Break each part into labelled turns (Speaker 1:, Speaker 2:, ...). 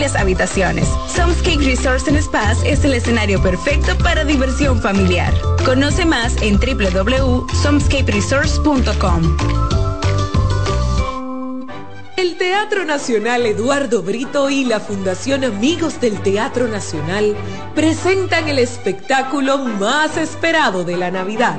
Speaker 1: múltiples habitaciones. Somescape Resorts and Spas es el escenario perfecto para diversión familiar. Conoce más en www.somescaperesorts.com.
Speaker 2: El Teatro Nacional Eduardo Brito y la Fundación Amigos del Teatro Nacional presentan el espectáculo más esperado de la Navidad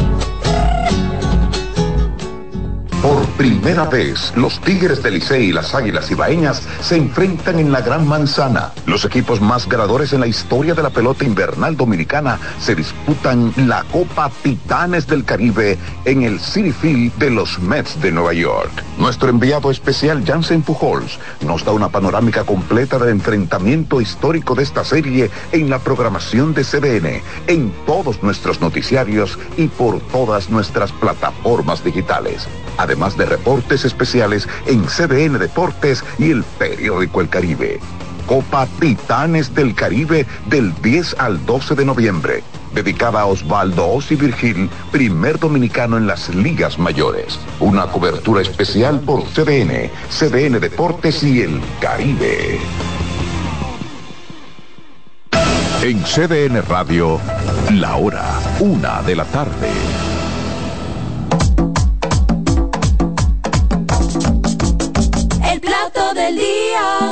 Speaker 3: Por primera vez, los Tigres del Licey y las Águilas Ibaeñas se enfrentan en la Gran Manzana. Los equipos más ganadores en la historia de la pelota invernal dominicana se disputan la Copa Titanes del Caribe en el City Field de los Mets de Nueva York. Nuestro enviado especial Jansen Pujols nos da una panorámica completa del enfrentamiento histórico de esta serie en la programación de CDN, en todos nuestros noticiarios y por todas nuestras plataformas digitales además de reportes especiales en CDN Deportes y el periódico El Caribe. Copa Titanes del Caribe del 10 al 12 de noviembre, dedicada a Osvaldo Osi Virgil, primer dominicano en las ligas mayores. Una cobertura especial por CDN, CDN Deportes y El Caribe. En CDN Radio, la hora, una de la tarde.
Speaker 4: del día.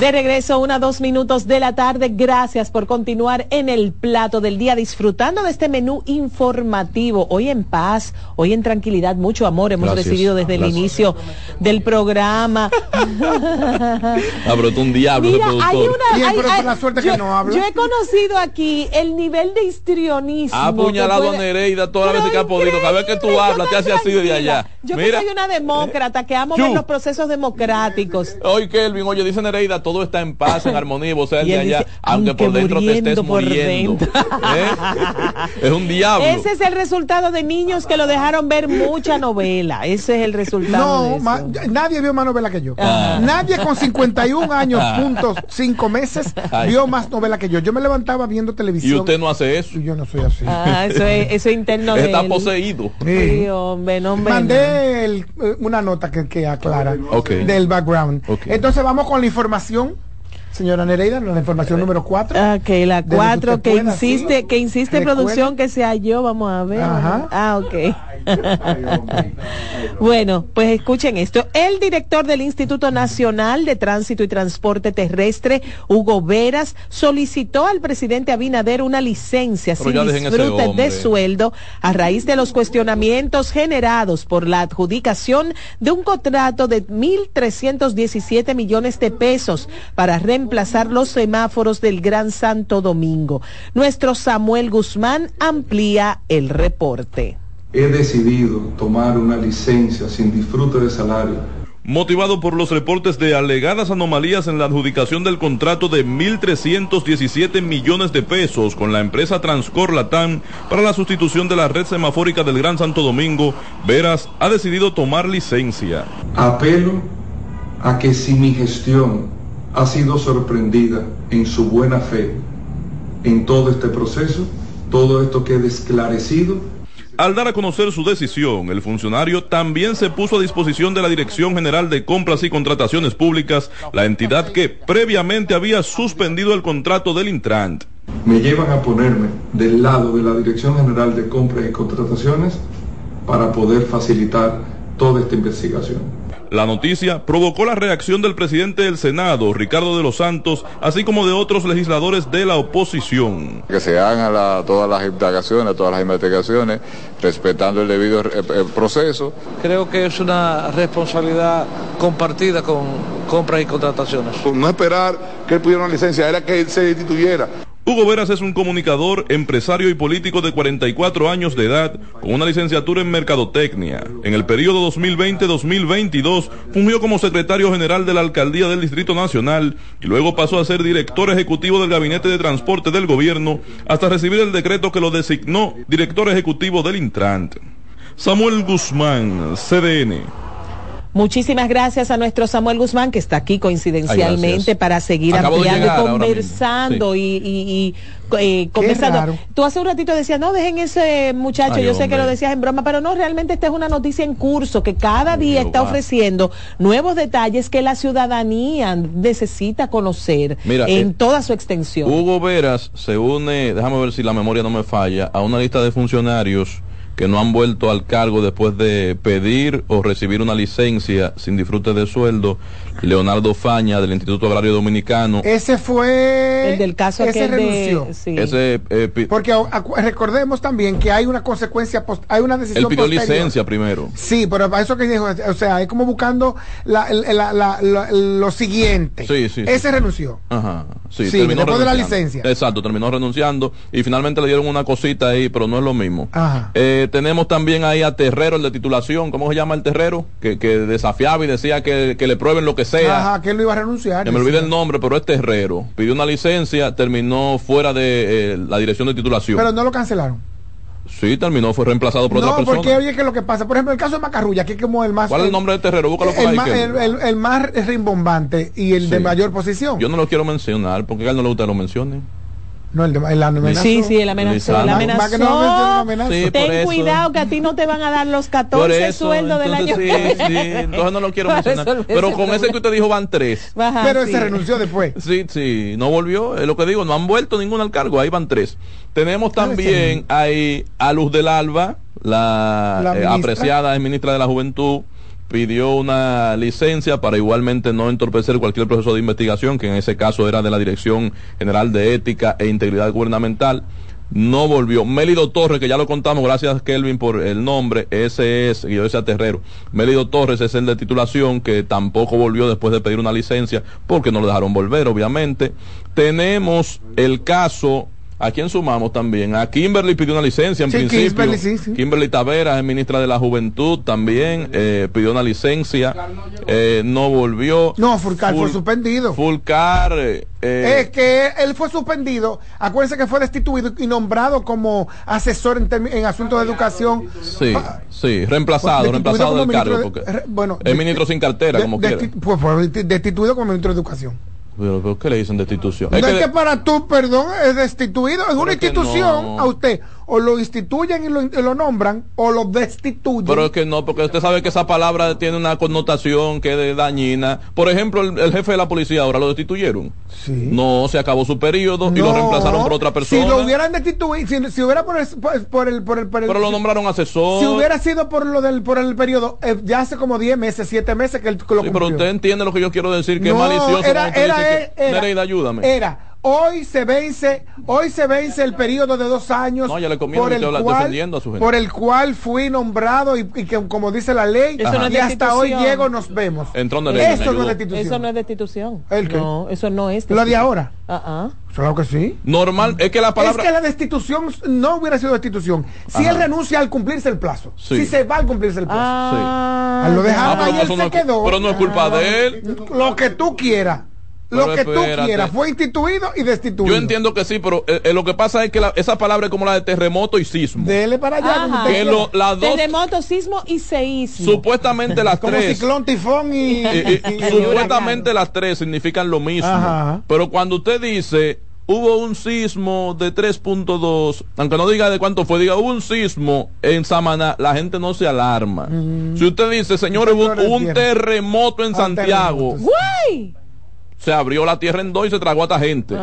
Speaker 2: De regreso, una dos minutos de la tarde. Gracias por continuar en el plato del día, disfrutando de este menú informativo. Hoy en paz, hoy en tranquilidad, mucho amor hemos recibido desde el inicio del programa.
Speaker 5: Abrotó un diablo
Speaker 2: Mira, hay una, suerte yo, que no habla. Yo he conocido aquí el nivel de histrionismo.
Speaker 5: Ha apuñalado a Nereida todas las veces que ha podido. Cada vez que tú hablas, te hace así de allá.
Speaker 2: Yo que soy una demócrata, que amo ver los procesos democráticos.
Speaker 5: Hoy, Kelvin, oye, dice Nereida, todo está en paz, en armonía, vos de allá, aunque, por dentro te estés muriendo. ¿Eh? Es un diablo.
Speaker 2: Ese es el resultado de niños que lo dejaron ver mucha novela. Ese es el resultado.
Speaker 6: No, nadie vio más novela que yo. Ah. Nadie con 51 años, ah. puntos, 5 meses, vio más novela que yo. Yo me levantaba viendo televisión.
Speaker 5: ¿Y usted no hace eso?
Speaker 6: Yo no soy así.
Speaker 2: Ah, eso es, eso interno
Speaker 5: Está poseído.
Speaker 2: Sí. hombre, no,
Speaker 6: Mandé eh, una nota que, que aclara del background. Entonces vamos con la información sigam Señora Nereida, la información número 4.
Speaker 2: Ok, la 4 que, insiste, que insiste producción que sea yo, vamos a ver. Ah, ok. bueno, pues escuchen esto. El director del Instituto Nacional de Tránsito y Transporte Terrestre, Hugo Veras, solicitó al presidente Abinader una licencia sin disfrute de sueldo a raíz de los cuestionamientos generados por la adjudicación de un contrato de 1.317 millones de pesos para reemplazar los semáforos del Gran Santo Domingo. Nuestro Samuel Guzmán amplía el reporte
Speaker 7: he decidido tomar una licencia sin disfrute de salario motivado por los reportes de alegadas anomalías en la adjudicación del contrato de 1.317 millones de pesos con la empresa Transcor Latam para la sustitución de la red semafórica del Gran Santo Domingo, Veras ha decidido tomar licencia.
Speaker 8: Apelo a que si mi gestión ha sido sorprendida en su buena fe en todo este proceso, todo esto quede esclarecido
Speaker 7: al dar a conocer su decisión, el funcionario también se puso a disposición de la Dirección General de Compras y Contrataciones Públicas, la entidad que previamente había suspendido el contrato del Intrant.
Speaker 8: Me llevan a ponerme del lado de la Dirección General de Compras y Contrataciones para poder facilitar toda esta investigación.
Speaker 7: La noticia provocó la reacción del presidente del Senado, Ricardo de los Santos, así como de otros legisladores de la oposición.
Speaker 9: Que se hagan todas las indagaciones, todas las investigaciones, respetando el debido eh, eh, proceso.
Speaker 10: Creo que es una responsabilidad compartida con compras y contrataciones.
Speaker 11: No esperar que él pudiera una licencia, era que él se destituyera.
Speaker 7: Hugo Veras es un comunicador, empresario y político de 44 años de edad, con una licenciatura en Mercadotecnia. En el periodo 2020-2022 fungió como secretario general de la Alcaldía del Distrito Nacional y luego pasó a ser director ejecutivo del Gabinete de Transporte del Gobierno hasta recibir el decreto que lo designó director ejecutivo del Intrant. Samuel Guzmán, CDN.
Speaker 2: Muchísimas gracias a nuestro Samuel Guzmán, que está aquí coincidencialmente para seguir ampliando y conversando y, eh, conversando. Tú hace un ratito decías, no, dejen ese muchacho, yo sé que lo decías en broma, pero no, realmente esta es una noticia en curso que cada día está ofreciendo nuevos detalles que la ciudadanía necesita conocer en eh, toda su extensión.
Speaker 5: Hugo Veras se une, déjame ver si la memoria no me falla, a una lista de funcionarios que no han vuelto al cargo después de pedir o recibir una licencia sin disfrute de sueldo Leonardo Faña del Instituto Agrario Dominicano.
Speaker 6: Ese fue
Speaker 2: el del caso
Speaker 6: ese renunció.
Speaker 5: Ese,
Speaker 6: eh, Porque recordemos también que hay una consecuencia, hay una decisión.
Speaker 5: Él pidió licencia primero.
Speaker 6: Sí, pero para eso que dijo, o sea, es como buscando lo siguiente.
Speaker 5: Sí, sí.
Speaker 6: Ese renunció.
Speaker 5: Ajá.
Speaker 6: Sí, terminó después de la licencia.
Speaker 5: Exacto, terminó renunciando y finalmente le dieron una cosita ahí, pero no es lo mismo.
Speaker 6: Ajá.
Speaker 5: Eh, tenemos también ahí a Terrero, el de titulación, ¿cómo se llama el Terrero? Que, que desafiaba y decía que, que le prueben lo que
Speaker 6: Ajá, que él no iba a renunciar.
Speaker 5: me olvide el nombre, pero este Herrero pidió una licencia, terminó fuera de eh, la dirección de titulación.
Speaker 6: Pero no lo cancelaron.
Speaker 5: Sí, terminó, fue reemplazado por otra persona.
Speaker 6: No, porque oye, que lo que pasa, por ejemplo, el caso de Macarrulla, que es como el más.
Speaker 5: ¿Cuál es el nombre de Terrero? Búscalo
Speaker 6: por el, Más, el, más rimbombante y el de mayor posición.
Speaker 5: Yo no lo quiero mencionar, porque a él no le gusta que lo mencione.
Speaker 6: No, el, el amenazó.
Speaker 2: Sí, sí, el amenazó. El amenazó. Ten cuidado que a ti no te van a dar los 14 sueldos del año.
Speaker 5: Sí, sí, entonces no lo quiero mencionar. Pero con ese que usted dijo van tres.
Speaker 6: Pero se renunció después.
Speaker 5: Sí, sí, no volvió. Es lo que digo, no han vuelto ninguno al cargo. Ahí van tres. Tenemos también ahí a Luz del Alba, la, la eh, apreciada ministra de la Juventud pidió una licencia para igualmente no entorpecer cualquier proceso de investigación, que en ese caso era de la Dirección General de Ética e Integridad Gubernamental. No volvió. Mélido Torres, que ya lo contamos, gracias Kelvin por el nombre, ese es, yo decía Terrero. Mélido Torres es el de titulación, que tampoco volvió después de pedir una licencia, porque no lo dejaron volver, obviamente. Tenemos el caso ¿A quién sumamos también? A Kimberly pidió una licencia en principio. Kimberly, sí, sí. Kimberly Taveras es ministra de la Juventud también, eh, pidió una licencia, eh, no volvió.
Speaker 6: No, Fulcar fue suspendido.
Speaker 5: Fulcar. Eh,
Speaker 6: es que él fue suspendido. Acuérdense que fue destituido y nombrado como asesor en, asuntos de educación.
Speaker 5: Sí, sí, reemplazado, reemplazado del cargo. porque bueno, es ministro sin cartera, como quiera.
Speaker 6: Pues fue destituido como ministro de educación.
Speaker 5: Pero, ¿qué le dicen destitución?
Speaker 6: No es que, para tú, perdón, es destituido, es una institución a usted o lo instituyen y lo, nombran o lo destituyen.
Speaker 5: Pero es que no, porque usted sabe que esa palabra tiene una connotación que es dañina. Por ejemplo, el, jefe de la policía ahora lo destituyeron.
Speaker 6: Sí.
Speaker 5: No, se acabó su periodo y lo reemplazaron por otra persona.
Speaker 6: Si lo hubieran destituido, si, hubiera por el, por el, por el,
Speaker 5: Pero lo nombraron asesor.
Speaker 6: Si hubiera sido por lo del por el periodo, eh, ya hace como 10 meses, 7 meses que, lo
Speaker 5: sí, pero usted entiende lo que yo quiero decir, que es malicioso.
Speaker 6: Era, era, era,
Speaker 5: ayúdame.
Speaker 6: Era Hoy se vence, hoy se vence el periodo de dos años
Speaker 5: por, el
Speaker 6: cual, por el cual fui nombrado y, que como dice la ley, y hasta hoy llego nos vemos.
Speaker 5: eso, no
Speaker 12: es destitución. eso no es destitución.
Speaker 6: ¿El qué?
Speaker 12: No, eso no es.
Speaker 6: Lo de ahora.
Speaker 12: Uh
Speaker 6: Claro que sí.
Speaker 5: Normal, es que la palabra.
Speaker 6: Es que la destitución no hubiera sido destitución. Si él renuncia al cumplirse el plazo. Si se va al cumplirse el plazo.
Speaker 12: Ah,
Speaker 6: Lo dejaron ahí, él se quedó.
Speaker 5: Pero no es culpa de él.
Speaker 6: Lo que tú quieras lo que tú quieras. Fue instituido y destituido.
Speaker 5: Yo entiendo que sí, pero eh, eh, lo que pasa es que esa palabra es como la de terremoto y sismo.
Speaker 6: Dele para allá.
Speaker 5: Que lo,
Speaker 12: terremoto, sismo y seísmo.
Speaker 5: Supuestamente las
Speaker 6: como
Speaker 5: tres.
Speaker 6: ciclón, tifón y.
Speaker 5: supuestamente las tres significan lo mismo. Pero cuando usted dice hubo un sismo de 3.2, aunque no diga de cuánto fue, diga hubo un sismo en Samaná, la gente no se alarma. Si usted dice, señores, hubo un terremoto en Santiago se abrió la tierra en dos y se tragó a esta gente.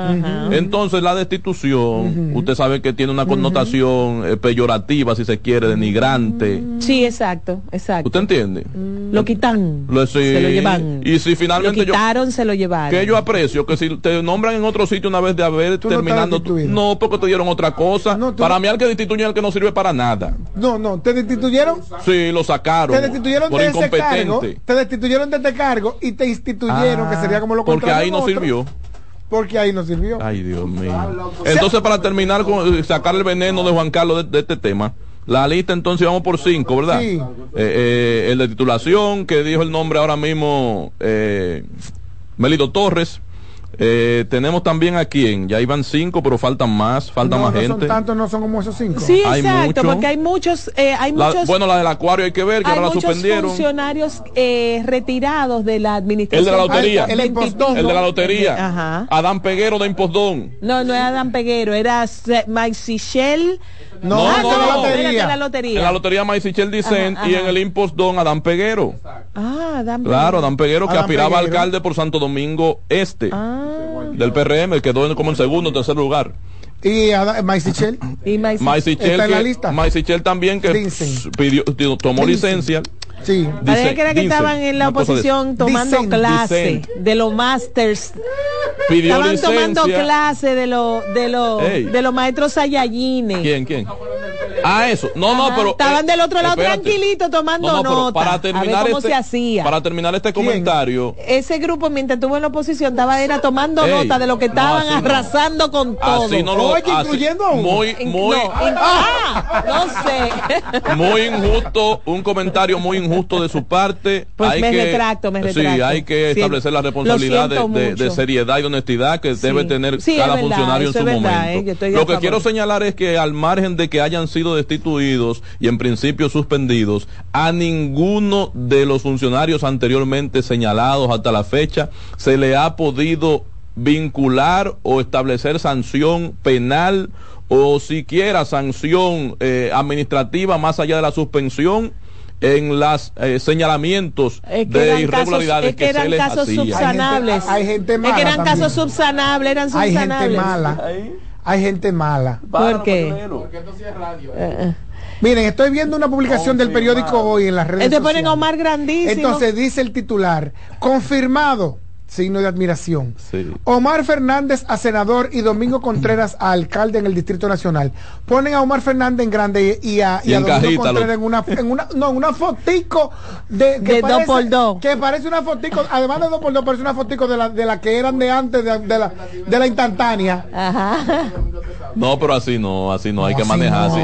Speaker 5: Entonces la destitución, usted sabe que tiene una connotación eh, peyorativa, si se quiere, denigrante.
Speaker 12: Sí, exacto, exacto.
Speaker 5: ¿Usted entiende?
Speaker 12: Mm. Lo quitan.
Speaker 5: Lo, se lo llevan. Y si finalmente
Speaker 12: lo quitaron, se lo llevaron.
Speaker 5: Que yo aprecio, que si te nombran en otro sitio una vez de haber terminando, no, porque te dieron otra cosa. para mí al que destituyen al que no sirve para nada.
Speaker 6: No, no, te destituyeron.
Speaker 5: Sí, lo sacaron.
Speaker 6: Te destituyeron por de incompetente. Ese cargo, te destituyeron de este cargo y te instituyeron, que ah. sería como lo
Speaker 5: contrario ahí no sirvió.
Speaker 6: Porque ahí no sirvió.
Speaker 5: Ay, Dios mío. Entonces, para terminar con sacar el veneno de Juan Carlos de, este tema, la lista entonces vamos por cinco, ¿verdad? Sí. Eh, eh, el de titulación, que dijo el nombre ahora mismo, eh, Melito Torres. Eh, tenemos también a quién, ya iban cinco, pero faltan más, falta más gente.
Speaker 6: Son tantos, no son como esos cinco.
Speaker 12: Sí, exacto, porque hay muchos, eh, hay muchos.
Speaker 5: Bueno, la del acuario hay que ver, que ahora la suspendieron.
Speaker 12: funcionarios eh, retirados de la administración.
Speaker 5: El de la lotería.
Speaker 6: el, el,
Speaker 5: de la lotería. Ajá. Adán Peguero de Impostón.
Speaker 12: No, no era Adán Peguero, era Mike Sichel.
Speaker 5: No, no, no, la lotería. En la lotería. En la lotería Maisichel Dicen y en el Impostón Adán Peguero.
Speaker 12: Ah, Adán
Speaker 5: Peguero. Claro, Adán Peguero que aspiraba alcalde por Santo Domingo Este. Ah del PRM, quedó como en segundo o tercer lugar.
Speaker 6: ¿Y Maisichel?
Speaker 12: ¿Y
Speaker 5: Maisichel? en la lista? Maisichel también que pidió, tomó licencia.
Speaker 6: Sí.
Speaker 12: Que era que estaban en la oposición tomando clase de los masters. estaban tomando clase de los de los de los maestros Sayayines.
Speaker 5: ¿Quién, quién? Ah, eso. No, no, pero.
Speaker 12: Estaban del otro lado tranquilito tomando nota.
Speaker 5: Para terminar cómo este, se hacía. Para terminar este comentario.
Speaker 12: Ese grupo, mientras estuvo en la oposición, estaba era tomando nota de lo que estaban arrasando con todo.
Speaker 5: Así no lo
Speaker 6: Oye, incluyendo a
Speaker 5: Muy, muy.
Speaker 12: ah, no sé.
Speaker 5: muy injusto, un comentario muy injusto de su parte.
Speaker 12: Pues hay me que, retracto, me retracto.
Speaker 5: Sí, hay que establecer la responsabilidad de, seriedad y honestidad que debe tener cada funcionario en su momento. ¿eh? Lo que quiero señalar es que al margen de que hayan sido destituidos y en principio suspendidos, a ninguno de los funcionarios anteriormente señalados hasta la fecha se le ha podido vincular o establecer sanción penal o siquiera sanción eh, administrativa más allá de la suspensión en los eh, señalamientos de irregularidades
Speaker 12: que, eran casos subsanables.
Speaker 6: Hay gente, mala
Speaker 12: que eran casos subsanables eran subsanables
Speaker 6: hay gente mala hay gente mala.
Speaker 12: ¿Por qué?
Speaker 6: Porque esto sí es radio. Eh, eh. Miren, estoy viendo una publicación del periódico hoy en las redes
Speaker 12: Te ponen Omar grandísimo.
Speaker 6: Entonces dice el titular, confirmado signo de admiración. Omar Fernández a senador y Domingo Contreras a alcalde en el Distrito Nacional. Ponen a Omar Fernández en grande y a,
Speaker 5: Domingo
Speaker 6: Contreras en una, en una, no, una fotico de,
Speaker 12: que parece, dos por dos.
Speaker 6: Que parece una fotico, además de dos por dos, parece una fotico de la, de la que eran de antes, de, la, de la instantánea.
Speaker 12: Ajá.
Speaker 5: No, pero así no, así no, hay que manejar así.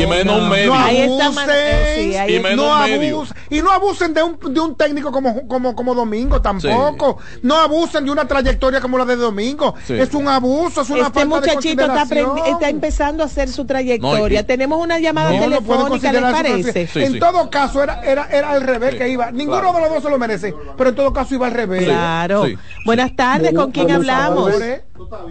Speaker 5: Y menos un medio.
Speaker 6: No abusen, y menos no medio. y no abusen de un, de un técnico como, como, como Domingo tampoco no abusen de una trayectoria como la de Domingo. Es un abuso, es una
Speaker 12: este muchachito está, está, empezando a hacer su trayectoria. Tenemos una llamada telefónica, ¿le parece?
Speaker 6: en todo caso, era, era, era al revés que iba. Ninguno de los dos se lo merece, pero en todo caso iba al revés.
Speaker 12: Claro. Buenas tardes, ¿con quién hablamos?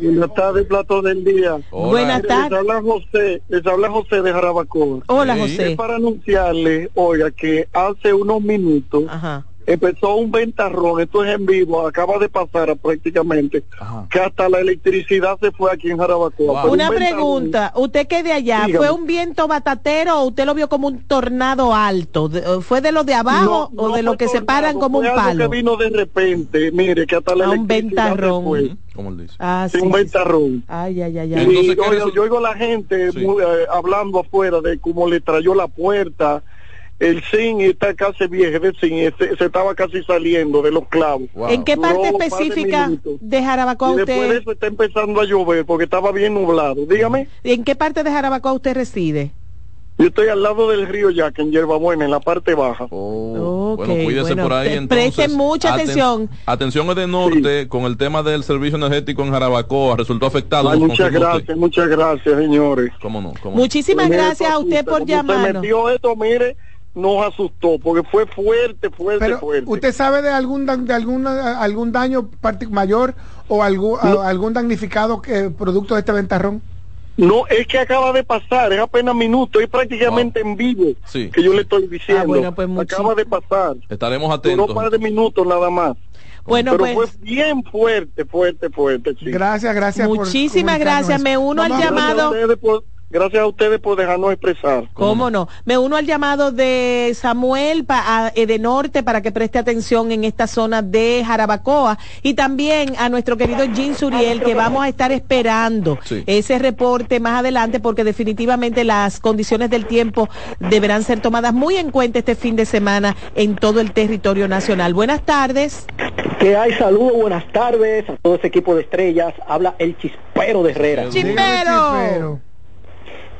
Speaker 13: Buenas tardes, plato del día.
Speaker 12: Buenas tardes.
Speaker 13: Les habla José, les habla José de Jarabacoa.
Speaker 12: Hola, José.
Speaker 13: Es para anunciarle, oiga, que hace unos minutos Ajá empezó un ventarrón, esto es en vivo, acaba de pasar prácticamente, que hasta la electricidad se fue aquí en Jarabacoa.
Speaker 12: Una pregunta, usted que de allá, ¿fue un viento batatero o usted lo vio como un tornado alto? ¿Fue de lo de abajo o de lo que se paran como un palo?
Speaker 13: que vino de repente, mire, que hasta la
Speaker 12: un ventarrón.
Speaker 5: como él dice.
Speaker 13: Ah, sí, un ventarrón.
Speaker 12: Ay, ay, ay,
Speaker 13: ay. yo, oigo a la gente eh, hablando afuera de cómo le trayó la puerta. El zinc está casi viejo, el zinc se, estaba casi saliendo de los clavos.
Speaker 12: ¿En qué parte específica de, Jarabacoa usted?
Speaker 13: Después de eso está empezando a llover porque estaba bien nublado. Dígame.
Speaker 12: ¿En qué parte de Jarabacoa usted reside?
Speaker 13: Yo estoy al lado del río Yaque, en Yerbabuena, en la parte baja.
Speaker 5: Oh, bueno, cuídese por ahí entonces.
Speaker 12: Presten mucha atención.
Speaker 5: atención de norte, con el tema del servicio energético en Jarabacoa, resultó afectado.
Speaker 13: muchas gracias, muchas gracias, señores.
Speaker 5: ¿Cómo no?
Speaker 12: Muchísimas gracias a usted por llamar.
Speaker 13: metió esto, mire, nos asustó, porque fue fuerte, fuerte, Pero, fuerte.
Speaker 6: ¿Usted sabe de algún, de algún, algún daño mayor o algún, algún damnificado que, producto de este ventarrón?
Speaker 13: No, es que acaba de pasar, es apenas minuto, es prácticamente en vivo que yo le estoy diciendo. Ah, pues acaba de pasar.
Speaker 5: Estaremos atentos.
Speaker 13: un par de minutos nada más. Bueno, pero pues, fue bien fuerte, fuerte, fuerte.
Speaker 6: Gracias, gracias.
Speaker 12: Muchísimas gracias. Me uno al llamado.
Speaker 13: Gracias a ustedes por dejarnos expresar.
Speaker 12: ¿Cómo no? Me uno al llamado de Samuel pa, de Norte para que preste atención en esta zona de Jarabacoa y también a nuestro querido Jim Suriel que vamos a estar esperando ese reporte más adelante porque definitivamente las condiciones del tiempo deberán ser tomadas muy en cuenta este fin de semana en todo el territorio nacional. Buenas tardes.
Speaker 14: Que hay saludos, buenas tardes a todo ese equipo de estrellas. Habla el chispero de Herrera.
Speaker 12: Chispero.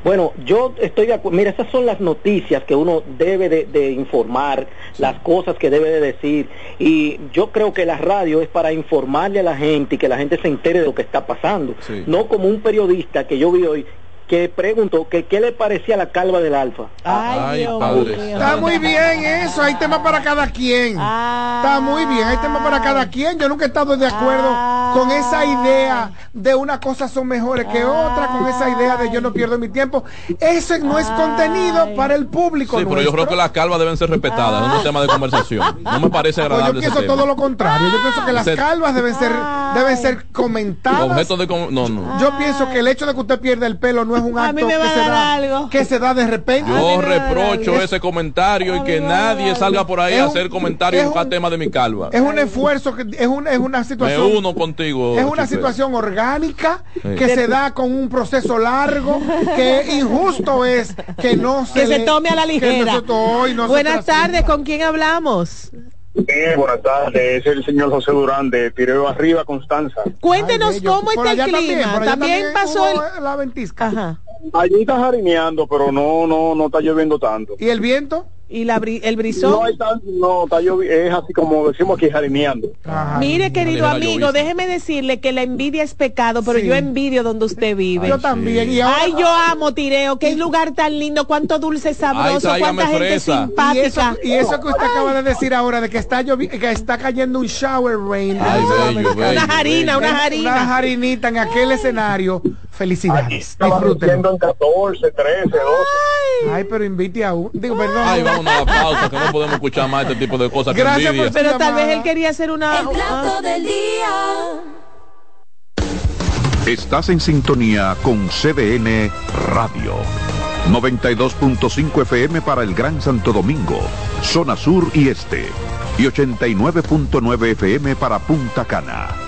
Speaker 14: Bueno, yo estoy de acuerdo. Mira, esas son las noticias que uno debe de, informar, las cosas que debe de decir. Y yo creo que la radio es para informarle a la gente y que la gente se entere de lo que está pasando. No como un periodista que yo vi hoy que preguntó que qué le parecía la calva del alfa.
Speaker 12: Ay,
Speaker 6: Está muy bien eso, hay tema para cada quien. Está muy bien, hay tema para cada quien. Yo nunca he estado de acuerdo con esa idea de una cosa son mejores que otra, con esa idea de yo no pierdo mi tiempo. Ese no es contenido para el público.
Speaker 5: Sí, pero yo creo que las calvas deben ser respetadas, no es un tema de conversación. No me parece pues agradable.
Speaker 6: yo pienso todo lo contrario. Yo pienso que las calvas deben ser, deben ser comentadas. Yo pienso que el hecho de que usted pierda el pelo no es un acto que, se da, que se da de repente.
Speaker 5: Yo reprocho ese comentario y que nadie salga por ahí a hacer comentarios en tema de mi calva.
Speaker 6: Es un esfuerzo, que es, un, es una situación.
Speaker 5: Me uno contigo.
Speaker 6: Es una situación orgánica que se da con un proceso largo, que injusto es que no se,
Speaker 12: que se tome a la ligera. Buenas tardes, ¿con quién hablamos?
Speaker 13: buenas tardes, es el señor José Durán de Tireo Arriba, Constanza.
Speaker 12: Cuéntenos cómo está el clima. También, pasó
Speaker 6: la ventisca.
Speaker 12: Ajá.
Speaker 13: Allí está jarineando, pero no, no, no está lloviendo tanto.
Speaker 6: ¿Y el viento?
Speaker 12: Y la, el brisón.
Speaker 13: No, hay no está es así como decimos aquí jarineando.
Speaker 12: Mire, querido amigo, déjeme decirle que la envidia es pecado, pero yo envidio donde usted vive.
Speaker 6: yo también.
Speaker 12: Ay, yo amo Tireo, qué lugar tan lindo, cuánto dulce sabroso, cuánta gente simpática.
Speaker 6: Y eso, que usted acaba de decir ahora, de que está que está cayendo un shower rain.
Speaker 12: Una harina, una harina.
Speaker 6: Una harinita en aquel escenario. Felicidades.
Speaker 13: Disfrútenlo. en 14, 13, 12.
Speaker 6: Ay, pero invite a un. Digo, perdón.
Speaker 5: Ay, vamos a la pausa, que no podemos escuchar más este tipo de cosas.
Speaker 6: Gracias
Speaker 12: por Pero tal vez él quería hacer una.
Speaker 4: El plato del día.
Speaker 3: Estás en sintonía con CDN Radio. 92.5 FM para el Gran Santo Domingo, zona sur y este. Y 89.9 FM para Punta Cana.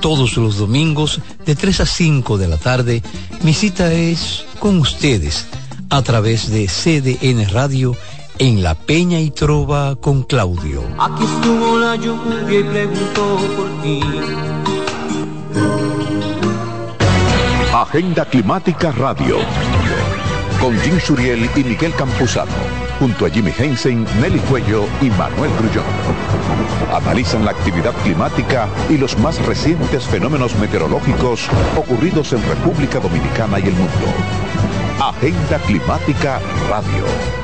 Speaker 15: Todos los domingos de 3 a 5 de la tarde, mi cita es con ustedes a través de CDN Radio en La Peña y Trova con Claudio.
Speaker 16: Aquí estuvo la lluvia y preguntó por ti.
Speaker 3: Agenda Climática Radio con Jim Suriel y Miguel Campuzano junto a Jimmy Hensen, Nelly Cuello y Manuel Grullón. Analizan la actividad climática y los más recientes fenómenos meteorológicos ocurridos en República Dominicana y el mundo. Agenda Climática Radio.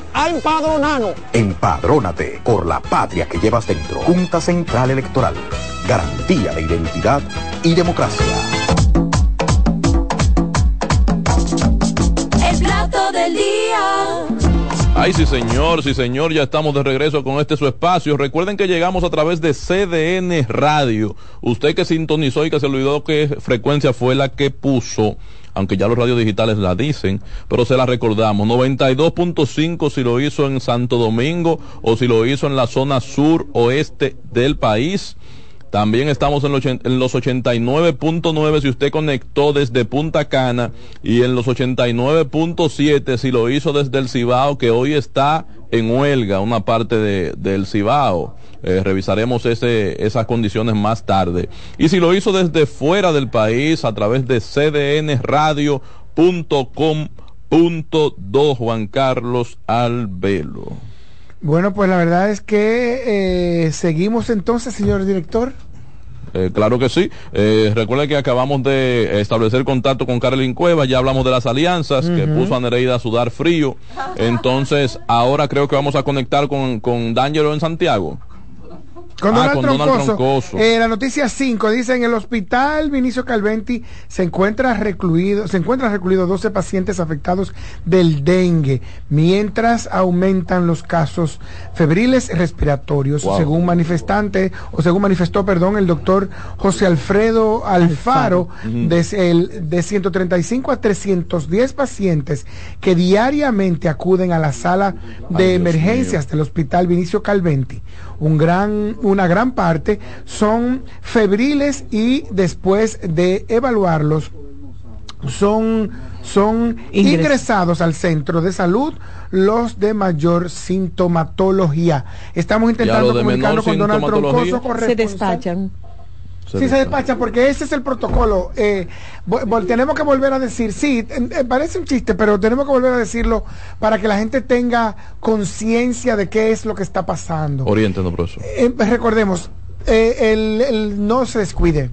Speaker 17: a empadronarnos.
Speaker 3: Empadrónate por la patria que llevas dentro. Junta Central Electoral. Garantía de identidad y democracia.
Speaker 4: El plato del día.
Speaker 5: Ay, sí señor, sí señor, ya estamos de regreso con este su espacio. Recuerden que llegamos a través de CDN Radio. Usted que sintonizó y que se olvidó qué frecuencia fue la que puso, aunque ya los radios digitales la dicen, pero se la recordamos. 92.5 si lo hizo en Santo Domingo o si lo hizo en la zona sur oeste del país. También estamos en los, en los 89.9 si usted conectó desde Punta Cana y en los 89.7 si lo hizo desde el Cibao que hoy está en huelga, una parte de, del Cibao. Eh, revisaremos ese, esas condiciones más tarde. Y si lo hizo desde fuera del país a través de cdnradio.com.do Juan Carlos Albelo.
Speaker 6: Bueno, pues la verdad es que eh, seguimos entonces, señor director.
Speaker 5: Eh, claro que sí. Eh, recuerde que acabamos de establecer contacto con Carolyn Cueva, ya hablamos de las alianzas que puso a Nereida a sudar frío. Entonces, ahora creo que vamos a conectar con, con D'Angelo en Santiago.
Speaker 6: Con,
Speaker 5: Ah,
Speaker 6: Donald,
Speaker 5: con Donald
Speaker 6: Troncoso. Eh, la noticia 5 dice en el hospital Vinicio Calventi se encuentra recluido, se encuentran recluidos 12 pacientes afectados del dengue, mientras aumentan los casos febriles respiratorios,
Speaker 18: Wow.
Speaker 6: según manifestante o según manifestó, perdón, el doctor José Alfredo Alfaro,
Speaker 18: Ujú.
Speaker 6: de, el- de 135 a 310 pacientes que diariamente acuden a la sala de emergencias del hospital Vinicio Calventi. Un gran, una gran parte son febriles y después de evaluarlos son, son
Speaker 12: Ingres-
Speaker 6: ingresados al centro de salud los de mayor sintomatología. Estamos intentando comunicarnos con Donald. Troncoso,
Speaker 12: Se. Despachan.
Speaker 6: Sí, se despacha porque ese es el protocolo. Eh, tenemos que volver a decir, sí, eh, parece un chiste, pero tenemos que volver a decirlo para que la gente tenga conciencia de qué es lo que está pasando.
Speaker 5: Oriéntenos, profesor.
Speaker 6: Eh, recordemos, eh, el, el no se descuide.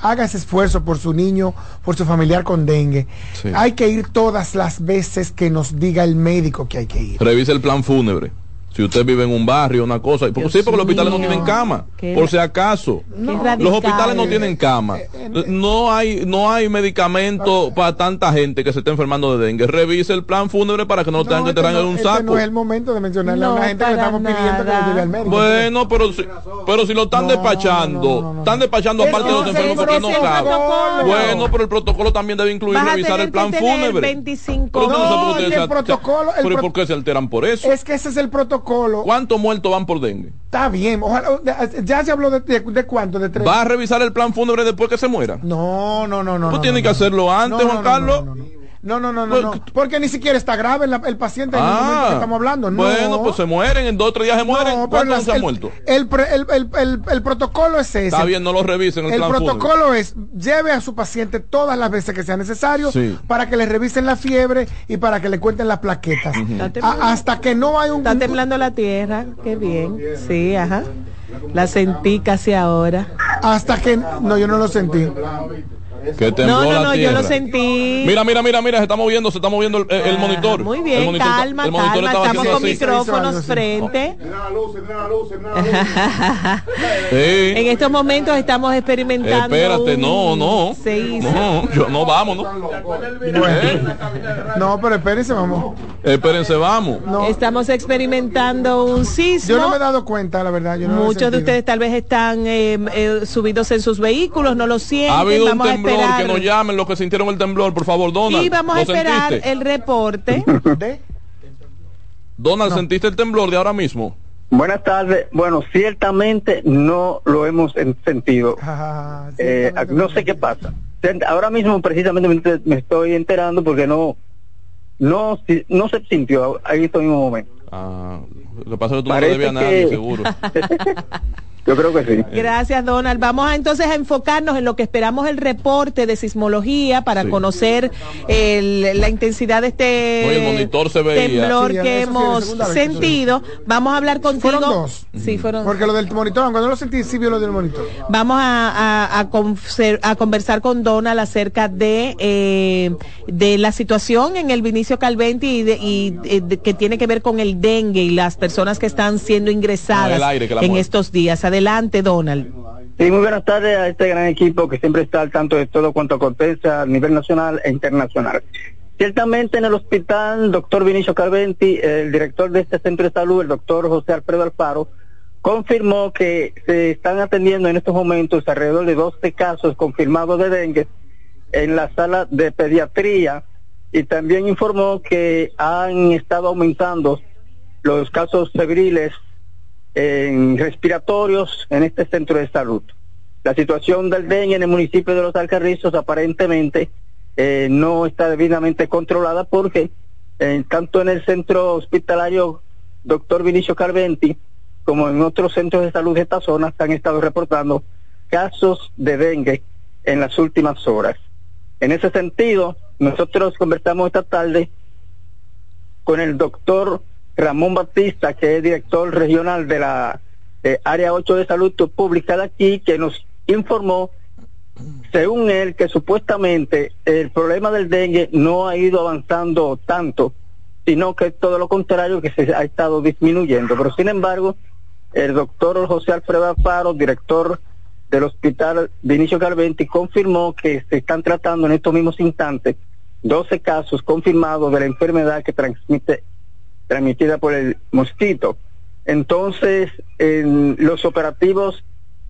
Speaker 6: Haga ese esfuerzo por su niño, por su familiar con dengue.
Speaker 5: Sí.
Speaker 6: Hay que ir todas las veces que nos diga el médico que hay que ir.
Speaker 5: Revise el plan fúnebre. Si usted vive en un barrio, una cosa. Porque, sí, porque los hospitales no tienen cama.
Speaker 6: Qué
Speaker 5: Por si acaso.
Speaker 6: No.
Speaker 5: Los hospitales no tienen cama. No hay, no hay medicamento para tanta gente que se está enfermando de dengue. Revise el plan fúnebre para que no lo tengan que
Speaker 6: este
Speaker 5: enterrar en
Speaker 6: no,
Speaker 5: un
Speaker 6: este
Speaker 5: saco.
Speaker 6: no es el momento de mencionarle a una gente que estamos pidiendo que lo lleve al médico.
Speaker 5: Bueno, pero si, pero si lo están despachando, están despachando aparte de los enfermos que no
Speaker 6: protocolo.
Speaker 5: Bueno, pero el protocolo también debe incluir
Speaker 6: Vas
Speaker 5: revisar el plan
Speaker 6: que
Speaker 5: fúnebre.
Speaker 12: 25
Speaker 5: Pero no
Speaker 6: el protocolo- el
Speaker 5: pero ¿y
Speaker 6: pro-
Speaker 5: por qué se alteran por eso?
Speaker 6: Es que ese es el protocolo.
Speaker 5: ¿Cuántos muertos van por dengue?
Speaker 6: Está bien, ojalá, ya se habló de, de, de cuánto, de tres.
Speaker 5: ¿Va a revisar el plan fúnebre después que se muera?
Speaker 6: No, no, no, no.
Speaker 5: Tú
Speaker 6: no,
Speaker 5: tienes
Speaker 6: no,
Speaker 5: que hacerlo antes, Juan Carlos.
Speaker 6: No, no, no, no, no, porque ni siquiera está grave la- el paciente en el momento que
Speaker 5: Ah,
Speaker 6: estamos hablando. No.
Speaker 5: bueno, pues se mueren, en dos o tres días se mueren.
Speaker 6: No, pero
Speaker 5: ¿Cuántos
Speaker 6: las-
Speaker 5: se han
Speaker 6: el,
Speaker 5: muerto?
Speaker 6: El, pre- el, el, el- el protocolo es ese.
Speaker 5: Está bien, no lo revisen el,
Speaker 6: El
Speaker 5: plan fúnebre.
Speaker 6: protocolo es lleve a su paciente todas las veces que sea necesario
Speaker 5: Sí.
Speaker 6: para que le revisen la fiebre y para que le cuenten las plaquetas. A- hasta que no hay un
Speaker 12: Está temblando la tierra, qué bien. Sí, ajá. La sentí casi ahora.
Speaker 6: hasta que no yo no lo sentí.
Speaker 5: Que tembló
Speaker 12: No, no,
Speaker 5: la
Speaker 12: no, yo lo sentí.
Speaker 5: Mira, mira, mira, mira, se está moviendo, se está moviendo el, el monitor.
Speaker 12: Muy
Speaker 5: El
Speaker 12: bien,
Speaker 5: monitor,
Speaker 12: calma,
Speaker 5: el monitor
Speaker 12: calma.
Speaker 5: estaba
Speaker 12: Estamos con
Speaker 5: así.
Speaker 12: micrófonos frente.
Speaker 5: Sí.
Speaker 12: En estos momentos estamos experimentando.
Speaker 5: Espérate,
Speaker 12: un
Speaker 5: no, no.
Speaker 12: seis-
Speaker 5: No, yo no vamos, ¿no?
Speaker 6: No, pero espérense, vamos.
Speaker 5: Espérense, vamos.
Speaker 12: Estamos experimentando un sismo.
Speaker 6: Yo no me he dado cuenta, la verdad. Yo no
Speaker 12: Muchos muchos de ustedes tal vez están eh, eh, subidos en sus vehículos, no lo sienten.
Speaker 5: Ha habido
Speaker 12: vamos
Speaker 5: un temblor,
Speaker 12: esperar.
Speaker 5: que nos llamen los que sintieron el temblor, por favor, Donald.
Speaker 12: Y vamos a
Speaker 5: ¿Lo
Speaker 12: esperar
Speaker 5: sentiste?
Speaker 12: el reporte.
Speaker 5: Donald, ¿sentiste el temblor de ahora mismo?
Speaker 18: Buenas tardes. Bueno, ciertamente no lo hemos en- sentido. Eh, no sé qué pasa. Ahora mismo precisamente me, estoy enterando porque no no no se sintió en este mismo momento.
Speaker 5: Ah, lo que pasa es que tú no
Speaker 18: Parece
Speaker 5: le debías a nadie,
Speaker 18: que-
Speaker 5: seguro.
Speaker 18: Yo creo que sí.
Speaker 12: Gracias, Donald. Vamos a, entonces a enfocarnos en lo que esperamos el reporte de sismología para
Speaker 5: Sí.
Speaker 12: conocer el- la intensidad de este
Speaker 5: el monitor se veía.
Speaker 12: temblor
Speaker 6: Sí,
Speaker 12: que
Speaker 6: sí,
Speaker 12: hemos
Speaker 6: que
Speaker 12: sentido. Vamos a hablar contigo.
Speaker 6: Fueron dos.
Speaker 12: Sí, fueron.
Speaker 6: Porque lo del monitor, aunque no lo sentí, sí vio lo del monitor.
Speaker 12: Vamos a, a- a confer- a conversar con Donald acerca de, eh, de la situación en el Vinicio Calventi y, de- y, eh, de- que tiene que ver con el dengue y las personas que están siendo ingresadas
Speaker 18: No, el aire que la
Speaker 12: en estos días. Adelante, Donald.
Speaker 18: Sí, muy buenas tardes a este gran equipo que siempre está al tanto de todo cuanto acontece a nivel nacional e internacional. Ciertamente en el hospital, doctor Vinicio Carventi, el director de este centro de salud, el doctor José Alfredo Alfaro, confirmó que se están atendiendo en estos momentos alrededor de 12 casos confirmados de dengue en la sala de pediatría y también informó que han estado aumentando los casos febriles en respiratorios en este centro de salud. La situación del dengue en el municipio de Los Alcarrizos aparentemente eh, no está debidamente controlada porque eh, tanto en el centro hospitalario doctor Vinicio Carventi como en otros centros de salud de esta zona se han estado reportando casos de dengue en las últimas horas. En ese sentido, nosotros conversamos esta tarde con el doctor Ramón Batista, que es director regional de la eh, área 8 de salud pública de aquí, que nos informó, según él, que supuestamente el problema del dengue no ha ido avanzando tanto, sino que es todo lo contrario, que se ha estado disminuyendo. Pero sin embargo, el doctor José Alfredo Alfaro, director del hospital Vinicio Carventi, confirmó que se están tratando en estos mismos instantes 12 casos confirmados de la enfermedad que transmite transmitida por el mosquito. Entonces, en los operativos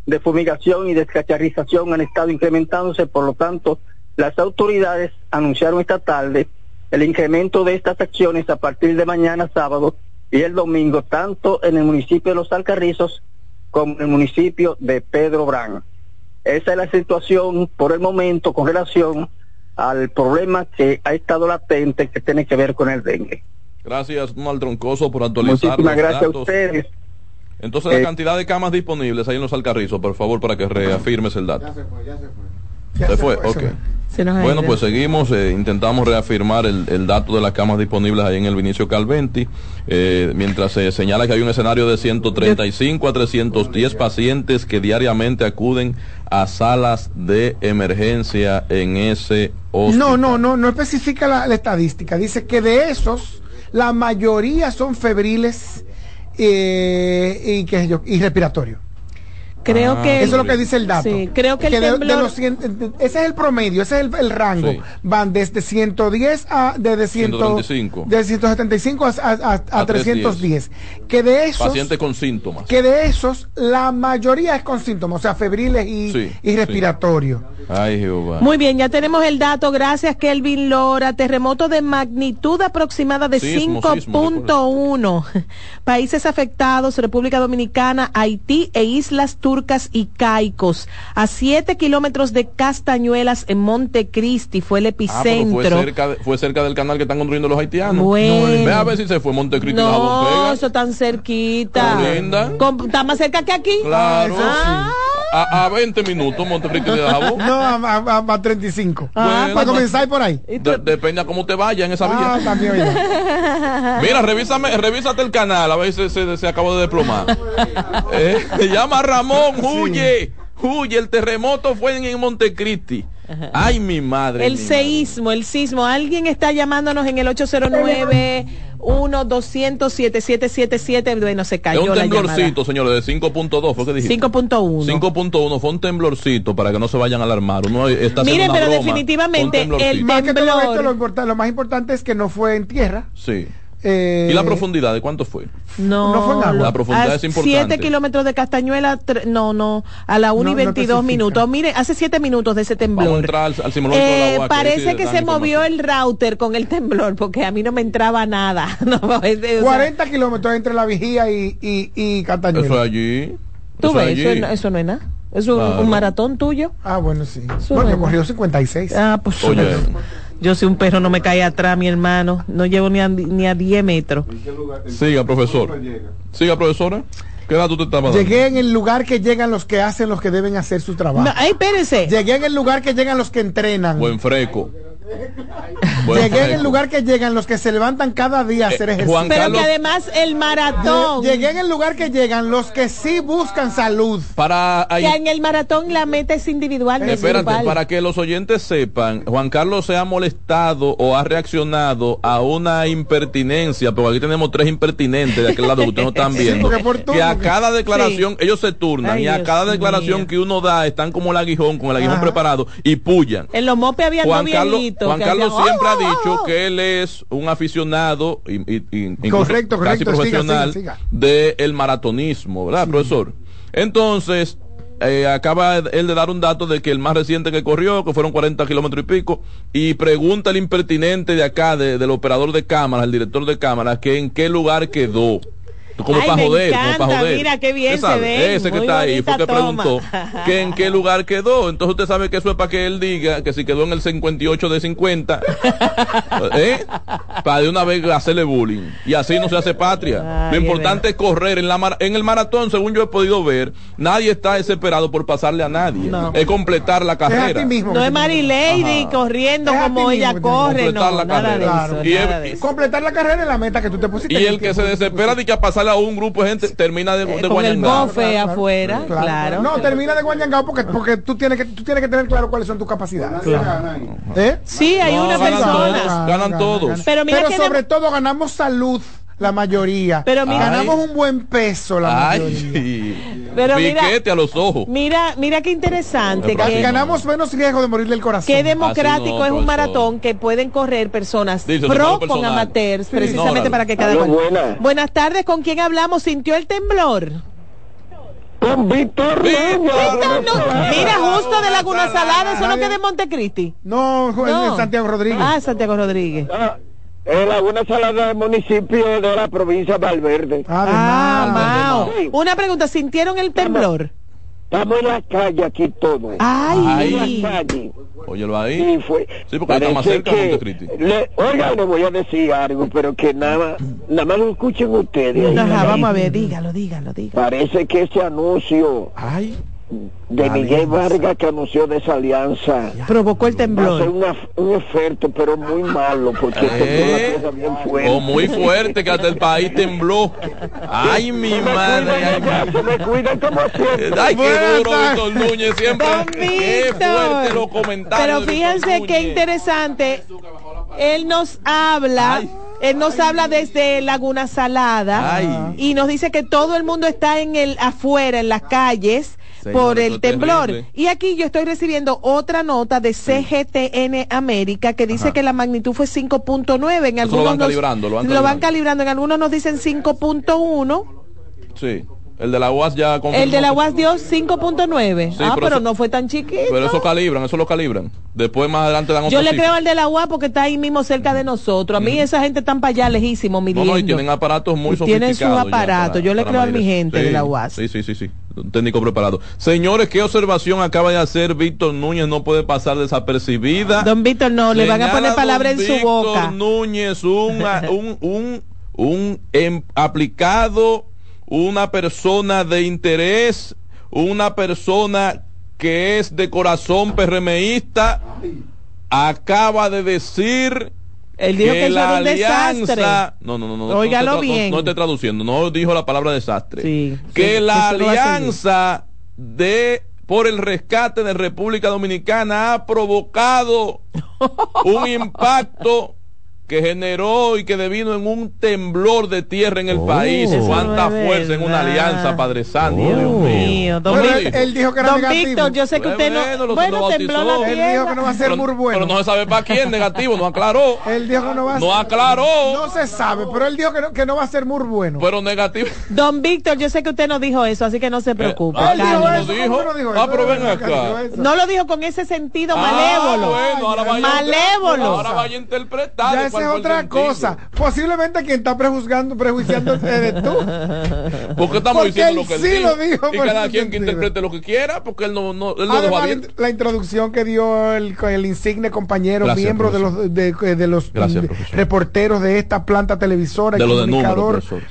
Speaker 18: de fumigación y descacharrización han estado incrementándose, por lo tanto, las autoridades anunciaron esta tarde el incremento de estas acciones a partir de mañana sábado y el domingo, tanto en el municipio de Los Alcarrizos como en el municipio de Pedro Brán. Esa es la situación por el momento con relación al problema que ha estado latente que tiene que ver con el dengue.
Speaker 5: Gracias, Donald Troncoso, por actualizar
Speaker 18: Muchísimas
Speaker 5: los
Speaker 18: gracias a ustedes.
Speaker 5: Entonces, la
Speaker 18: Eh,
Speaker 5: cantidad de camas disponibles ahí en los Alcarrizos, por favor, para que reafirmes el dato. ¿Se fue? Ok.
Speaker 12: Se nos ha
Speaker 5: Bueno,
Speaker 12: ido.
Speaker 5: pues seguimos, eh, intentamos reafirmar el, el dato de las camas disponibles ahí en el Vinicio Calventi, eh, mientras se señala que hay un escenario de 135 a 310 pacientes que diariamente acuden a salas de emergencia en ese hospital.
Speaker 6: No, no, no, no especifica la, la estadística. Dice que de esos, la mayoría son febriles eh, y, y respiratorios.
Speaker 12: Creo que
Speaker 6: eso es lo que dice el dato.
Speaker 12: Sí, creo que el
Speaker 6: de- de
Speaker 12: temblor-
Speaker 6: los cien- ese es el promedio, ese es el, el rango.
Speaker 5: Sí.
Speaker 6: Van desde 110 a desde 100
Speaker 5: 135.
Speaker 6: de 175 a, a- a- a
Speaker 5: A
Speaker 6: 310. Que de esos
Speaker 5: Pacientes con síntomas.
Speaker 6: que de esos la mayoría es con síntomas, o sea, febriles y,
Speaker 5: Sí,
Speaker 6: y.
Speaker 5: Ay, Jehová.
Speaker 12: Muy bien, ya tenemos el dato. Gracias, Kelvin Lora. Terremoto de magnitud aproximada de
Speaker 5: Sismo,
Speaker 12: 5.1. Países afectados, República Dominicana, Haití e Islas Turcas y Caicos. A 7 kilómetros de Castañuelas en Montecristi fue el
Speaker 5: Ah, pero
Speaker 12: epicentro.
Speaker 5: fue cerca, de- fue cerca del canal que están construyendo los haitianos.
Speaker 12: Bueno.
Speaker 5: Ve a ver si se fue la
Speaker 12: no, eso tan cerquita. Está más cerca que aquí.
Speaker 5: Claro.
Speaker 12: Ah,
Speaker 5: A, a 20 minutos Montecristo y de Dajabón.
Speaker 6: No, a, a- a- a 35.
Speaker 5: Ah,
Speaker 6: Para comenzar por ahí.
Speaker 5: De- depende a cómo te vaya en esa
Speaker 6: Ah,
Speaker 5: villa.
Speaker 6: también, oye.
Speaker 5: Mira, revísame, revísate el canal, a ver si se, se acabó de desplomar. Eh, llama a Ramón, huye, huye, el terremoto fue en, en Montecristi. Ay, mi madre.
Speaker 12: El
Speaker 5: mi
Speaker 12: seísmo, el sismo. Alguien está llamándonos en el 809 1 200 7777 Bueno, se
Speaker 5: Es
Speaker 12: cayó
Speaker 5: un
Speaker 12: la llamada.
Speaker 5: temblorcito, señores, de 5.2, ¿fue que dijiste?
Speaker 12: 5.1.
Speaker 5: 5.1 fue un temblorcito para que no se vayan a alarmar. Uno está
Speaker 12: Miren, pero
Speaker 5: broma,
Speaker 12: definitivamente
Speaker 5: un
Speaker 12: el
Speaker 6: Más que todo
Speaker 12: temblor-
Speaker 6: esto, lo, lo más importante es que no fue en tierra.
Speaker 5: Sí. ¿Y la profundidad de cuánto fue?
Speaker 12: No,
Speaker 6: fue en agua.
Speaker 5: La profundidad es importante.
Speaker 12: 7 kilómetros de Castañuela, no, no, a la 1 y 22 minutos. Mire, hace 7 minutos de ese temblor.
Speaker 5: Vamos a entrar al, al simulacro del
Speaker 12: Eh,
Speaker 5: agua,
Speaker 12: parece que se movió el router con el temblor porque a mí no me entraba nada. No, es de- o sea,
Speaker 6: 40 kilómetros entre la vigía y, y, y Castañuela.
Speaker 5: Eso es allí.
Speaker 12: ¿Tú
Speaker 5: Eso es
Speaker 12: ves? Eso,
Speaker 5: allí.
Speaker 12: no- eso no es nada. Es un,
Speaker 5: Claro.
Speaker 12: un maratón tuyo.
Speaker 6: Ah, bueno, sí.
Speaker 12: Eso
Speaker 6: Bueno,
Speaker 12: no
Speaker 6: yo corrió 56.
Speaker 12: Ah, pues
Speaker 5: Oye,
Speaker 12: yo soy un perro, no me cae atrás, mi hermano. No llevo ni a, ni a 10 metros.
Speaker 5: siga, profesor. Siga, profesora. ¿Qué edad tú te estabas dando?
Speaker 6: Llegué en el lugar que llegan los que hacen los que deben hacer su trabajo.
Speaker 12: No, ay, espérense.
Speaker 6: Llegué en el lugar que llegan los que entrenan.
Speaker 5: Buen freco.
Speaker 6: Llegué en el lugar que llegan los que se levantan cada día a hacer ejercicio.
Speaker 5: Juan
Speaker 12: Pero
Speaker 5: Carlos-
Speaker 12: que además el maratón.
Speaker 6: Lle- Llegué en el lugar que llegan los que sí buscan salud.
Speaker 5: Para
Speaker 12: Que en el maratón la meta es individual. es
Speaker 5: Espérate,
Speaker 12: grupal.
Speaker 5: para que los oyentes sepan, Juan Carlos se ha molestado o ha reaccionado a una impertinencia, porque aquí tenemos tres impertinentes de aquel lado que ustedes no están viendo, que a cada declaración, ellos se turnan
Speaker 12: Ay,
Speaker 5: y a
Speaker 12: Dios
Speaker 5: cada declaración
Speaker 12: mío.
Speaker 5: que uno da están como el aguijón, con el aguijón
Speaker 6: Ajá.
Speaker 5: preparado y pullan.
Speaker 12: En los mopes había
Speaker 5: Juan Carlos, Juan
Speaker 12: que
Speaker 5: Carlos siempre
Speaker 12: "Oh,
Speaker 5: ha
Speaker 12: oh,
Speaker 5: dicho
Speaker 12: oh".
Speaker 5: que él es un aficionado y, y- y incluso
Speaker 6: Correcto,
Speaker 5: casi
Speaker 6: correcto,
Speaker 5: profesional del maratonismo, ¿verdad, profesor? Entonces, eh, acaba él de dar un dato de que el más reciente que corrió, que fueron 40 kilómetros y pico, y pregunta el impertinente de acá, de- del operador de cámaras, el director de cámaras, que en qué lugar quedó. Como
Speaker 12: Ay,
Speaker 5: para joder, como para joder.
Speaker 12: mira qué bien se ven,
Speaker 5: Ese que está ahí fue que preguntó que en qué lugar quedó. Entonces usted sabe que eso es para que él diga que si quedó en el 58 de 50, ¿eh? para de una vez hacerle bullying. Y así no se hace patria.
Speaker 12: Ay,
Speaker 5: Lo importante es correr. En, la mar- en el maratón, según yo he podido ver, nadie está desesperado por pasarle a nadie.
Speaker 12: No.
Speaker 5: Es completar la carrera.
Speaker 6: mismo.
Speaker 12: No es Mary Lady corriendo
Speaker 6: Es
Speaker 12: como ella
Speaker 6: mismo
Speaker 12: corre,
Speaker 5: completar
Speaker 12: no,
Speaker 5: la
Speaker 12: nada de
Speaker 5: carrera.
Speaker 12: eso,
Speaker 5: Y
Speaker 12: nada
Speaker 5: es-
Speaker 12: de eso.
Speaker 6: Completar la carrera es la meta que tú te pusiste.
Speaker 5: Y el que se desespera de que a pasarle a un grupo de gente termina de, de
Speaker 12: Eh, con el
Speaker 5: guayangao.
Speaker 12: bofe afuera, claro.
Speaker 6: No, termina de guanyangao porque, porque tú, tienes que, tú tienes que tener claro cuáles son tus capacidades. ¿Eh?
Speaker 12: Sí, hay
Speaker 5: No,
Speaker 12: una
Speaker 5: ganan
Speaker 12: persona.
Speaker 5: todos, ganan todos.
Speaker 12: Pero mira que
Speaker 6: sobre todo ganamos salud la mayoría.
Speaker 12: Pero mira-
Speaker 6: ganamos un buen peso la mayoría.
Speaker 5: Ay,
Speaker 12: Pero mira-
Speaker 5: a los ojos.
Speaker 12: Mira, mira qué interesante. Que,
Speaker 5: no.
Speaker 6: Ganamos menos riesgo de morir del corazón.
Speaker 12: Qué democrático
Speaker 5: no,
Speaker 12: es un maratón que pueden correr personas
Speaker 5: Dice,
Speaker 12: pro con amateurs,
Speaker 5: Sí.
Speaker 12: precisamente
Speaker 5: No,
Speaker 12: para que cada cual.
Speaker 18: buena.
Speaker 12: Buenas tardes, ¿con quién hablamos? ¿Sintió el temblor?
Speaker 18: Con Víctor.
Speaker 12: Mira, justo de Laguna Salada, eso no queda de Montecristi.
Speaker 6: No, es
Speaker 12: No.
Speaker 6: Santiago Rodríguez.
Speaker 12: Ah, Santiago Rodríguez.
Speaker 18: Ah, en Laguna Salada del municipio de la provincia de Valverde.
Speaker 6: Ah,
Speaker 12: Ah. Mao. Una pregunta, ¿sintieron el temblor?
Speaker 18: Estamos en la calle aquí todos.
Speaker 12: Ay.
Speaker 18: En la calle.
Speaker 5: Óyelo ahí.
Speaker 18: Fue,
Speaker 5: Sí, porque está más cerca de Montecristi.
Speaker 18: Oiga, le voy a decir algo, pero que nada, nada más lo escuchen ustedes.
Speaker 12: Ajá, vamos a ver, dígalo, dígalo, dígalo.
Speaker 18: Parece que ese anuncio
Speaker 5: Ay.
Speaker 18: De Miguel Vargas que anunció de esa alianza
Speaker 12: Provocó el
Speaker 18: va a ser
Speaker 12: temblor.
Speaker 18: una- un efecto, pero muy malo, porque
Speaker 5: Eh.
Speaker 18: una cosa bien fuerte.
Speaker 5: O muy fuerte que hasta el país tembló. Ay, mi
Speaker 18: Se
Speaker 5: madre.
Speaker 18: cuidan
Speaker 5: Ay,
Speaker 18: se me cuidan como siempre.
Speaker 5: Ay, qué duro. Víctor Núñez, siempre.
Speaker 12: Don
Speaker 5: Qué
Speaker 12: Víctor.
Speaker 5: fuerte los comentarios.
Speaker 12: Pero fíjense qué interesante. Él nos habla,
Speaker 5: Ay.
Speaker 12: él nos habla desde Laguna Salada
Speaker 5: Ay.
Speaker 12: y nos dice que todo el mundo está en el afuera, en las calles.
Speaker 5: Señor,
Speaker 12: por el temblor.
Speaker 5: terrible.
Speaker 12: Y aquí yo estoy recibiendo otra nota de CGTN América que dice
Speaker 5: Ajá.
Speaker 12: que la magnitud fue 5.9. En
Speaker 5: Eso lo
Speaker 12: algunos
Speaker 5: van
Speaker 12: nos-
Speaker 5: calibrando, lo van
Speaker 12: van
Speaker 5: calibrando.
Speaker 12: calibrando. En algunos nos dicen 5.1.
Speaker 5: Sí. El de la UAS ya confirmó
Speaker 12: El de la UAS dio 5.9.
Speaker 5: Sí,
Speaker 12: ah,
Speaker 5: pero
Speaker 12: pero
Speaker 5: eso-
Speaker 12: no fue tan chiquito.
Speaker 5: Pero eso calibran, eso lo calibran. Después más adelante dan
Speaker 12: Yo le
Speaker 5: cifra.
Speaker 12: creo al de la UAS porque está ahí mismo cerca de nosotros. A mí esa gente está para allá lejísimo
Speaker 5: No,
Speaker 12: midiendo.
Speaker 5: no, y tienen aparatos muy
Speaker 12: Y tienen
Speaker 5: sofisticados.
Speaker 12: sus
Speaker 5: ya
Speaker 12: aparatos.
Speaker 5: para-
Speaker 12: Yo le creo a mi gente de
Speaker 5: Sí,
Speaker 12: la UAS.
Speaker 5: Sí, sí, sí, sí. Un técnico preparado. Señores, ¿qué observación acaba de hacer Víctor Núñez? No puede pasar desapercibida.
Speaker 12: Don Víctor, no, le van a poner
Speaker 5: don
Speaker 12: palabras en su
Speaker 5: Víctor
Speaker 12: boca.
Speaker 5: Núñez, un, un, un, un em- aplicado, una persona de interés, una persona que es de corazón PRMista, acaba de decir
Speaker 12: Él dijo que eso era
Speaker 5: la
Speaker 12: un desastre.
Speaker 5: alianza, no, no, no, no,
Speaker 12: Óigalo
Speaker 5: no,
Speaker 12: bien.
Speaker 5: no, no estoy traduciendo, no dijo la palabra desastre.
Speaker 12: Sí,
Speaker 5: que
Speaker 12: sí,
Speaker 5: la alianza de por el rescate de República Dominicana ha provocado un impacto que generó y que devino en un temblor de tierra en el
Speaker 12: Oh.
Speaker 5: país. Cuánta fuerza en una alianza, Padre Santo, Dios mío.
Speaker 12: Don, Víctor,
Speaker 6: él dijo que era
Speaker 12: Don
Speaker 6: negativo.
Speaker 12: Víctor, yo sé que usted
Speaker 5: Bueno,
Speaker 12: no.
Speaker 5: lo-
Speaker 12: Bueno, tembló
Speaker 5: bautizó.
Speaker 12: la
Speaker 6: Él
Speaker 12: tierra.
Speaker 6: dijo que no va a ser
Speaker 5: Pero,
Speaker 6: muy bueno.
Speaker 5: pero no se sabe para quién, negativo, no aclaró.
Speaker 6: Él dijo que no va a
Speaker 5: No
Speaker 6: ser.
Speaker 5: aclaró.
Speaker 6: No se sabe, pero él dijo que no, que no va a ser muy bueno.
Speaker 5: Pero negativo.
Speaker 12: Don Víctor, yo sé que usted no dijo eso, así que no se preocupe.
Speaker 5: ah,
Speaker 6: Él dijo eso, no dijo
Speaker 5: Ah, pero ven
Speaker 6: Él
Speaker 5: acá.
Speaker 12: No lo dijo con ese sentido
Speaker 5: Ah,
Speaker 12: malévolo.
Speaker 5: bueno, ahora vaya
Speaker 12: malévolo.
Speaker 5: Ahora vaya a interpretar. De
Speaker 6: esa es otra cosa. Posiblemente quien está prejuzgando, prejuiciando eres tú.
Speaker 5: Porque estamos
Speaker 6: Porque
Speaker 5: diciendo lo que él
Speaker 6: sí
Speaker 5: dijo.
Speaker 6: lo dijo
Speaker 5: y cada quien que interprete lo que quiera, porque él no, no, él dejó
Speaker 6: Además,
Speaker 5: abierto.
Speaker 6: la, la introducción que dio el, el insigne compañero,
Speaker 5: Gracias,
Speaker 6: miembro de
Speaker 5: profesor.
Speaker 6: los, de, de los
Speaker 5: Gracias,
Speaker 6: de- reporteros de esta planta televisora
Speaker 5: De
Speaker 6: y
Speaker 5: lo de número,
Speaker 6: comunicador,
Speaker 5: profesor.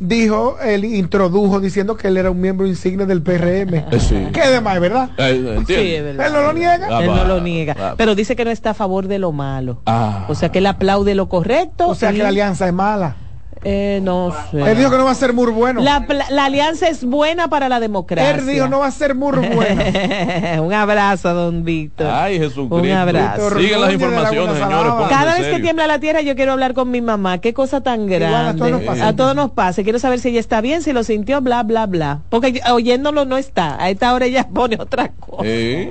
Speaker 6: Dijo, él introdujo diciendo que él era un miembro insigne del PRM.
Speaker 5: Eh, sí.
Speaker 6: ¿Qué demás, verdad?
Speaker 5: Eh, entiendo.
Speaker 12: Sí, es verdad.
Speaker 6: Él no lo niega.
Speaker 5: Ah,
Speaker 12: Él no lo niega.
Speaker 5: va.
Speaker 12: Pero dice que no está a favor de lo malo.
Speaker 5: Ah.
Speaker 12: O sea que él aplaude lo correcto.
Speaker 6: O sea
Speaker 12: y-
Speaker 6: que la alianza es mala.
Speaker 12: Eh, no sé.
Speaker 6: Él dijo que no va a ser muy bueno.
Speaker 12: la, la alianza es buena para la democracia.
Speaker 6: Él dijo no va a ser muy bueno.
Speaker 12: Un abrazo, don Víctor.
Speaker 5: Ay, Jesucristo.
Speaker 12: Un abrazo.
Speaker 5: Siguen las
Speaker 6: la
Speaker 5: informaciones, señores.
Speaker 12: Cada vez que tiembla la tierra yo quiero hablar con mi mamá. Qué cosa tan
Speaker 6: Igual a
Speaker 12: grande.
Speaker 6: todos nos pasa.
Speaker 12: A todos nos pasa. Quiero saber si ella está bien, si lo sintió, bla, bla, bla. Porque oyéndolo no está. A esta hora ella pone otra cosa.
Speaker 5: Eh.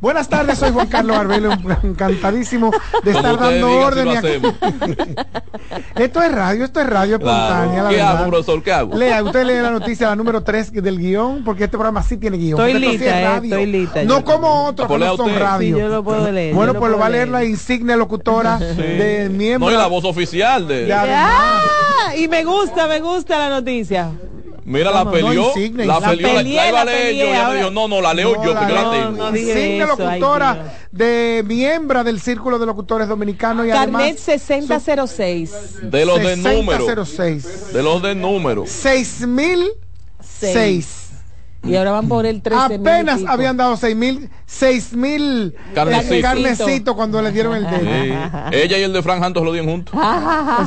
Speaker 6: Buenas tardes, soy Juan Carlos Arbelo, encantadísimo de estar dando
Speaker 5: digan,
Speaker 6: orden.
Speaker 5: si
Speaker 6: esto es radio, esto es radio espontánea,
Speaker 5: Claro.
Speaker 6: la
Speaker 5: ¿Qué
Speaker 6: verdad.
Speaker 5: hago, profesor? ¿Qué hago?
Speaker 6: Lea, usted lee la noticia, la número 3 del guion, porque este programa sí tiene guion.
Speaker 12: Estoy
Speaker 6: esto sí
Speaker 12: lista,
Speaker 6: es
Speaker 12: eh,
Speaker 6: radio.
Speaker 12: estoy lista.
Speaker 6: No
Speaker 12: Yo-
Speaker 6: como otros que no son radio.
Speaker 12: Sí, yo lo puedo leer,
Speaker 6: Bueno, pues lo va a leer la insignia locutora de miembro.
Speaker 5: No, y la voz oficial de.
Speaker 6: Ya.
Speaker 12: Ah, y me gusta, me gusta la noticia.
Speaker 5: Mira,
Speaker 6: No,
Speaker 5: la
Speaker 6: no,
Speaker 5: peleó.
Speaker 6: no,
Speaker 5: la
Speaker 6: insignia.
Speaker 5: peleó. La,
Speaker 12: peleé,
Speaker 5: la iba a
Speaker 12: la
Speaker 5: leer yo.
Speaker 12: peleé,
Speaker 5: Ella me
Speaker 12: ahora-
Speaker 5: dijo, no, no, la leo yo,
Speaker 6: la
Speaker 5: que yo la tengo.
Speaker 12: no ay,
Speaker 6: locutora
Speaker 12: Dios.
Speaker 6: de miembro del Círculo de Locutores Dominicanos y
Speaker 12: Carnet
Speaker 6: además
Speaker 12: 6006.
Speaker 5: De los de número.
Speaker 6: 6006.
Speaker 5: De los de número.
Speaker 6: 6006.
Speaker 12: Y ahora van por el 13
Speaker 6: Apenas habían dado 6000 6000
Speaker 5: Carnecito.
Speaker 6: carnecito cuando le dieron el dedo.
Speaker 5: Sí. Ella y el de Frank Santos lo dieron juntos.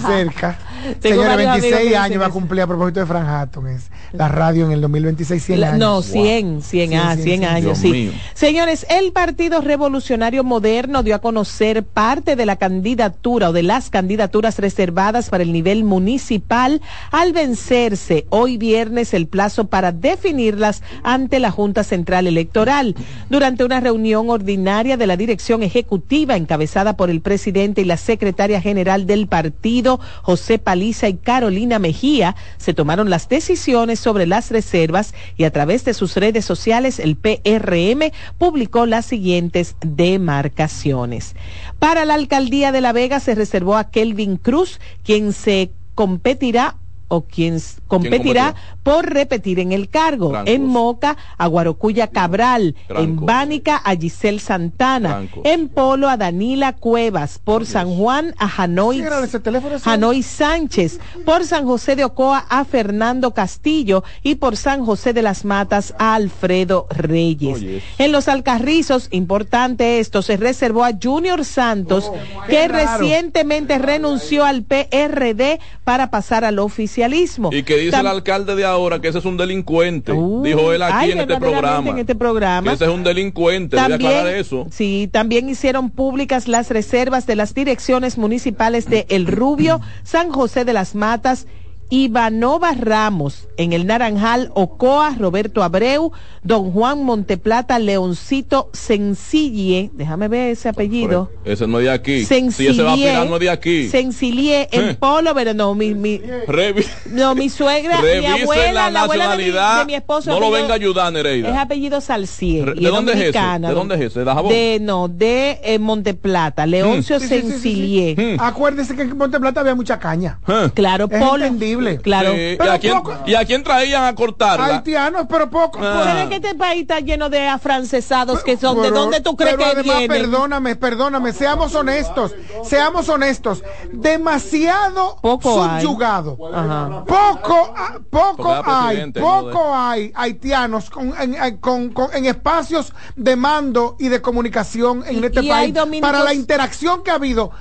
Speaker 6: Cerca. Señores, 26 años va a cumplir a propósito de Fran Hatton. Es la radio en el 2026, 100 años.
Speaker 12: No, 100, 100, ah, 100, años, sí. Señores, el Partido Revolucionario Moderno dio a conocer parte de la candidatura o de las candidaturas reservadas para el nivel municipal al vencerse hoy viernes el plazo para definirlas ante la Junta Central Electoral. Durante una reunión ordinaria de la dirección ejecutiva encabezada por el presidente y la secretaria general del partido, José Paliza y Carolina Mejía, se tomaron las decisiones sobre las reservas y a través de sus redes sociales el PRM publicó las siguientes demarcaciones. Para la alcaldía de La Vega se reservó a Kelvin Cruz, quien se competirá o quien competirá por repetir en el cargo. En Moca, a Guarocuya Cabral. En Bánica, a Giselle Santana. En Polo, a Danila Cuevas. Por San Juan, a Hanoi, Hanoi Sánchez. Por San José de Ocoa, a Fernando Castillo. Y por San José de las Matas, a Alfredo Reyes. En los Alcarrizos, importante esto, se reservó a Junior Santos, oh, que recientemente renunció al PRD para pasar al oficialismo.
Speaker 5: Y que dice el alcalde de ahora que ese es un delincuente. dijo él aquí en, este programa,
Speaker 12: en este programa.
Speaker 5: Que ese es un delincuente. También, aclarar eso.
Speaker 12: Sí, también hicieron públicas las reservas de las direcciones municipales de El Rubio, San José de las Matas Ivanova Ramos, en el Naranjal, Ocoa, Roberto Abreu, Don Juan Monteplata, Leoncito Sencille, déjame ver ese apellido.
Speaker 5: Ese no es de aquí.
Speaker 12: Sencille,
Speaker 5: ese va a no es de aquí.
Speaker 12: Sencille, en eh. Polo, pero no, mi, mi, no, mi suegra, mi abuela, la, abuela de mi, esposo.
Speaker 5: No lo venga a ayudar, Nereida.
Speaker 12: Es apellido Salcier.
Speaker 5: ¿De dónde es ese? ¿De dónde es ese? ¿De
Speaker 12: De, no, de eh, Monteplata, Leoncio mm.
Speaker 6: Mm. Acuérdese que en Monteplata había mucha caña.
Speaker 12: Claro, Polo.
Speaker 5: Claro. ¿Y, a quién, ¿Y, a quién, traían a cortarla?
Speaker 6: Haitianos, pero poco.
Speaker 12: Ah. que este país está lleno de afrancesados que son? ¿De dónde tú crees que además,
Speaker 6: perdóname, perdóname, seamos honestos, seamos honestos. Demasiado poco subyugado. Poco, ah, poco hay, poco hay haitianos con, en, con, en, espacios de mando y de comunicación en este país para la interacción que ha habido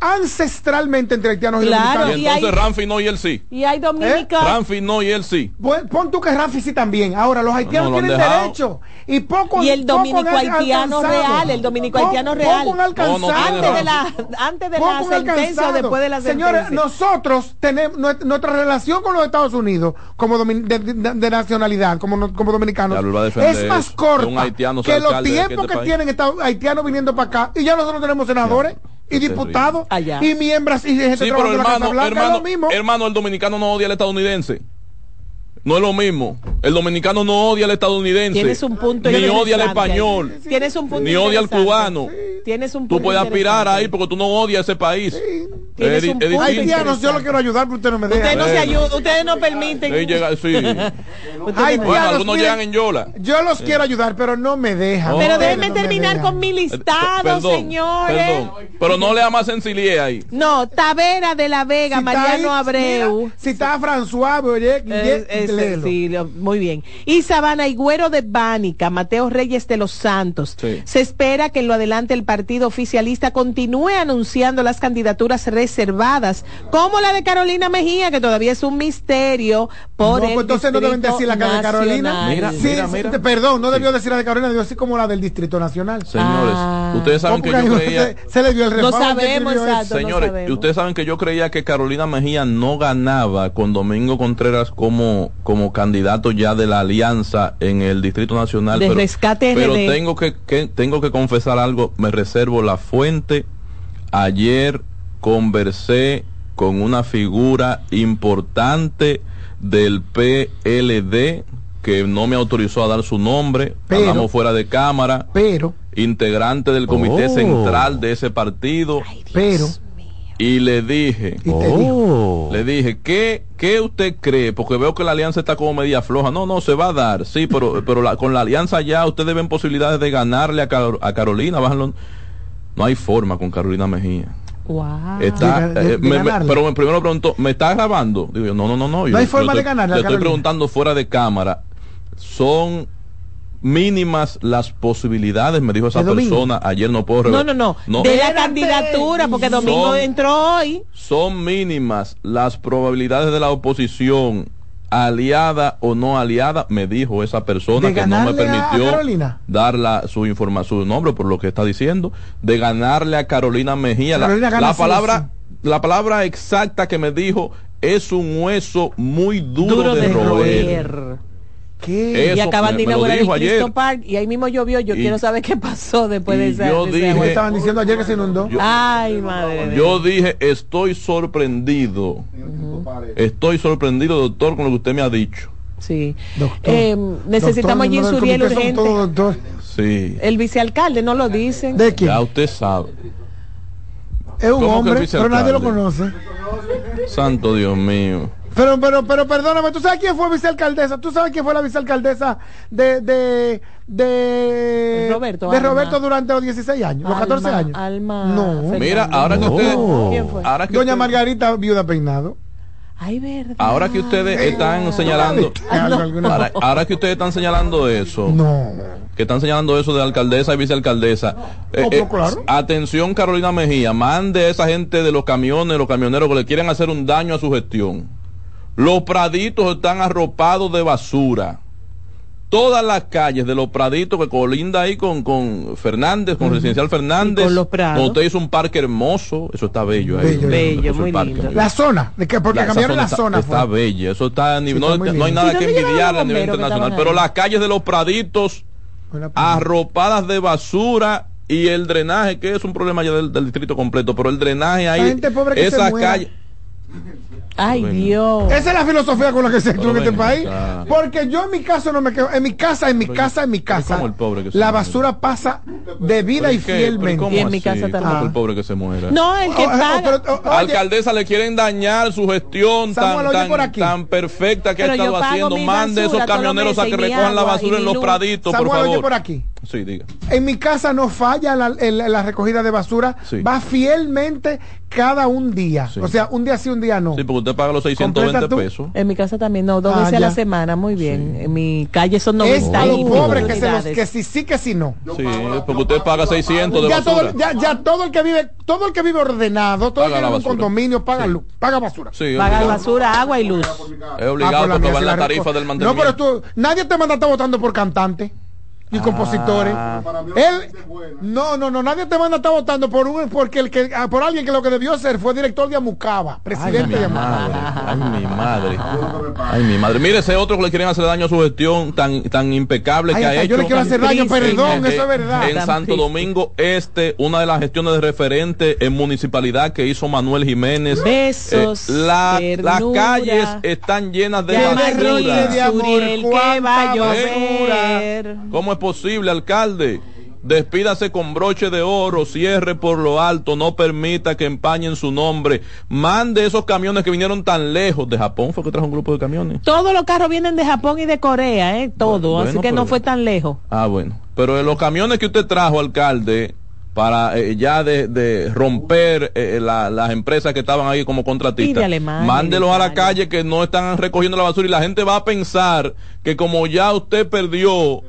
Speaker 6: ancestralmente entre haitianos y dominicanos.
Speaker 5: Y entonces Ramfi no y él sí.
Speaker 12: Y hay dominicanos.
Speaker 5: ¿Eh? Ramfi no y él sí.
Speaker 6: pon tú que Ramfi sí también. Ahora, los haitianos tienen derecho. Y poco
Speaker 12: Y el dominico haitiano real, el dominico haitiano real. antes de la, antes de la sentencia después de la
Speaker 6: sentencia. Señores, nosotros tenemos nuestra relación con los Estados Unidos como de, nacionalidad, como, como dominicanos, es más corta que los tiempos que, tienen haitianos viniendo para acá. Y ya nosotros tenemos senadores y diputados y miembros y
Speaker 5: gente sí, pero hermano, hermano, hermano, el dominicano no odia al estadounidense. No es lo mismo. El dominicano no odia al estadounidense.
Speaker 12: Tienes un punto
Speaker 5: ni odia al español.
Speaker 12: Tienes un punto
Speaker 5: ni odia al cubano.
Speaker 12: Tienes un
Speaker 5: punto Tú puedes aspirar ahí porque tú no odias ese país.
Speaker 6: Es, un punto haitianos, yo lo quiero ayudar, pero usted no me deja.
Speaker 12: Ustedes no, se ayudan, ustedes no permiten.
Speaker 5: Llega, sí. bueno, algunos llegan en Yola.
Speaker 6: Yo los quiero ayudar, pero no me dejan.
Speaker 12: pero déjenme terminar con mi listado, señores. Perdón,
Speaker 5: pero no le más Sencilie ahí.
Speaker 12: No, Tavera de la Vega, Mariano Abreu.
Speaker 6: si está François,
Speaker 12: sí, muy bien. Y Sabana Higüero de Bánica, Mateo Reyes de los Santos. Se espera que en lo adelante el partido oficialista continúe anunciando las candidaturas reservadas, como la de Carolina Mejía, que todavía es un misterio por no, pues
Speaker 6: entonces no deben decir la de Carolina. Mira, mira, perdón, no debió decir la de Carolina, debió decir como la del Distrito Nacional.
Speaker 5: Señores, ah. ustedes saben que yo creía...
Speaker 6: Se, le dio el
Speaker 12: No sabemos,
Speaker 5: Señores, ustedes saben que yo creía que Carolina Mejía no ganaba con Domingo Contreras como, como candidato ya de la alianza en el Distrito Nacional.
Speaker 12: De pero, rescate
Speaker 5: Pero tengo que, que, tengo que confesar algo, me reservo la fuente. Ayer conversé con una figura importante del PLD que no me autorizó a dar su nombre, pero, fuera de cámara,
Speaker 6: pero
Speaker 5: integrante del comité oh. central de ese partido,
Speaker 6: pero
Speaker 5: y le dije, oh. le dije, ¿qué, ¿qué usted cree? Porque veo que la alianza está como media floja. No, no, se va a dar, sí, pero, pero con la alianza ya ustedes ven posibilidades de ganarle a, a Carolina. Bájalo. No hay forma con Carolina Mejía.
Speaker 12: Wow.
Speaker 5: Está, eh, pero primero preguntó, ¿me está grabando? Digo, no, no, no, no.
Speaker 6: No hay forma de ganarle.
Speaker 5: Le estoy preguntando fuera de cámara. Son mínimas las posibilidades, me dijo esa persona, ayer no puedo
Speaker 12: No, no, no, de la candidatura, porque Domingo entró hoy.
Speaker 5: Son mínimas las probabilidades de la oposición aliada o no aliada, me dijo esa persona que no me permitió dar su información, su nombre por lo que está diciendo, de ganarle a Carolina Mejía. la, palabra, la palabra exacta que me dijo es un hueso muy duro, de, roer.
Speaker 12: ¿Qué? y acaban de inaugurar el Cristo Park y ahí mismo llovió. Yo quiero saber qué pasó después de ese.
Speaker 5: Yo dije,
Speaker 6: estaban diciendo ayer que se inundó.
Speaker 12: Ay, madre.
Speaker 5: Yo dije, estoy sorprendido. Estoy sorprendido, doctor, con lo que usted me ha dicho.
Speaker 12: Sí. Eh, necesitamos allí Suriel urgente. Todo,
Speaker 5: sí.
Speaker 12: El vicealcalde, no lo dicen.
Speaker 6: ¿De quién?
Speaker 5: Ya usted sabe.
Speaker 6: Es un hombre, pero nadie lo conoce.
Speaker 5: Santo Dios mío.
Speaker 6: Pero, pero, pero, perdóname, ¿tú sabes quién fue vicealcaldesa? ¿Tú sabes quién fue la vicealcaldesa de, de, de
Speaker 12: Roberto,
Speaker 6: de Roberto durante los 16 años, los 14 años?
Speaker 12: Alma
Speaker 6: no.
Speaker 5: Mira, ahora que ustedes...
Speaker 12: ¿Quién fue?
Speaker 5: Ahora que
Speaker 6: Doña Margarita, viuda peinado.
Speaker 12: Ay, verdad.
Speaker 5: Ahora que ustedes están señalando, ahora, que ustedes están señalando eso,
Speaker 6: no.
Speaker 5: que están señalando eso de alcaldesa y vicealcaldesa, eh, eh, atención Carolina Mejía, mande a esa gente de los camiones, los camioneros que le quieren hacer un daño a su gestión. Los praditos están arropados de basura todas las calles de los Praditos que colinda ahí con, con Fernández, con Residencial Fernández.
Speaker 12: con los Prados.
Speaker 5: Usted hizo un parque hermoso, eso está bello ahí.
Speaker 12: Bello, muy lindo.
Speaker 6: La zona, de que porque cambiaron la zona.
Speaker 5: Está, bella, eso está a nivel, no, hay nada que envidiar a nivel internacional, pero las calles de los Praditos arropadas de basura y el drenaje, que es un problema ya del, distrito completo, pero el drenaje ahí, esas calles
Speaker 12: Ay, Dios.
Speaker 6: Esa es la filosofía con la que se en este país. Porque yo en mi caso no me quedo. En mi casa, en mi casa, en mi casa. la basura pasa de vida y fielmente.
Speaker 12: Y en mi casa también.
Speaker 5: el pobre que se muera.
Speaker 12: No, el que oh, oh, paga.
Speaker 5: Oh, alcaldesa le quieren dañar su gestión tan, tan, perfecta que ha estado haciendo. Mande esos camioneros a que recojan la basura en los praditos, por favor.
Speaker 6: por aquí.
Speaker 5: Sí, diga.
Speaker 6: En mi casa no falla la, la recogida de basura. Va fielmente cada un día. O sea, un día sí, un día no.
Speaker 5: Sí, porque usted paga los 620 pesos.
Speaker 12: En mi casa también, no, dos veces a la semana, muy bien. En mi calle son 90
Speaker 6: Es pobre que, se los, que sí, sí, que sí, no.
Speaker 5: Sí, porque usted paga 600 de
Speaker 6: ya
Speaker 5: basura.
Speaker 6: Todo, ya, ya todo el que vive, todo el que vive ordenado, todo el que vive en un condominio, paga, luz, paga basura.
Speaker 12: Sí, paga basura, agua y luz.
Speaker 5: Es obligado ah, porque va en la tarifa del mantenimiento.
Speaker 6: No, pero tú, nadie te manda a estar votando por cantante y compositores. Ah. Él, no, no, no, nadie te manda a estar votando por un, porque el que, ah, por alguien que lo que debió ser fue director de Amucaba, presidente de
Speaker 5: Amucaba. Ay, mi madre. Ay, mi madre. Mire, ese otro que le quieren hacer daño a su gestión tan, tan impecable que ha hecho.
Speaker 6: Yo le quiero hacer daño, perdón, eso es verdad.
Speaker 5: En Santo Domingo Este, una de las gestiones de referente en municipalidad que hizo Manuel Jiménez.
Speaker 12: Besos.
Speaker 5: Eh, la, las calles están llenas de
Speaker 12: basura. De amor, que va a llover.
Speaker 5: ¿Cómo es posible, alcalde? Despídase con broche de oro, cierre por lo alto, no permita que empañen su nombre. Mande esos camiones que vinieron tan lejos. De Japón fue que trajo un grupo de camiones.
Speaker 12: Todos los carros vienen de Japón y de Corea, ¿eh? Todo, así que no fue tan lejos.
Speaker 5: Ah, bueno. Pero los camiones que usted trajo, alcalde, para eh, ya de, romper eh, las empresas que estaban ahí como contratistas. Mándelos a la calle que no están recogiendo la basura y la gente va a pensar que como ya usted perdió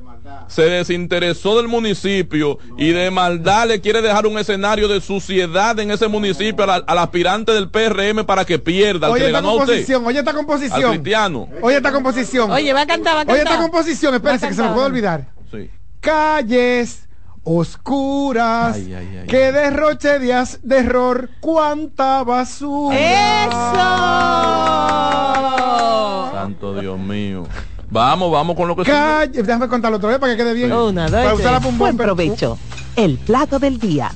Speaker 5: se desinteresó del municipio y de maldad le quiere dejar un escenario de suciedad en ese municipio al, aspirante del PRM para que pierda.
Speaker 6: oye, esta composición, oye esta composición.
Speaker 5: cristiano.
Speaker 6: Oye esta composición.
Speaker 12: Oye, va a cantar, va a cantar.
Speaker 6: Oye esta composición, espérense que se me puede olvidar.
Speaker 5: Sí.
Speaker 6: Calles oscuras, que derroche de, de error, cuánta basura.
Speaker 12: ¡Eso!
Speaker 5: Santo Dios mío. Vamos, vamos con lo que
Speaker 6: Calle, déjame contarlo otra vez para que quede bien.
Speaker 12: Una, dos, para usar la Buen provecho. El plato del día.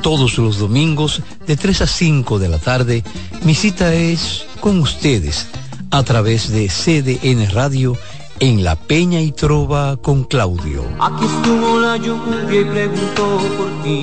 Speaker 15: Todos los domingos de 3 a 5 de la tarde, mi cita es con ustedes a través de CDN Radio en La Peña y Trova con Claudio.
Speaker 16: Aquí estuvo la lluvia y preguntó por ti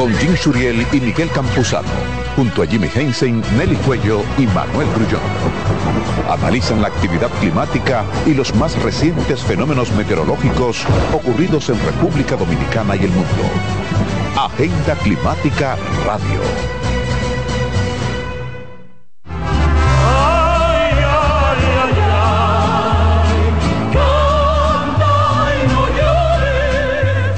Speaker 3: Con Jim Suriel y Miguel Campuzano. Junto a Jimmy Hensen, Nelly Cuello y Manuel Grullón. Analizan la actividad climática y los más recientes fenómenos meteorológicos ocurridos en República Dominicana y el mundo. Agenda Climática Radio.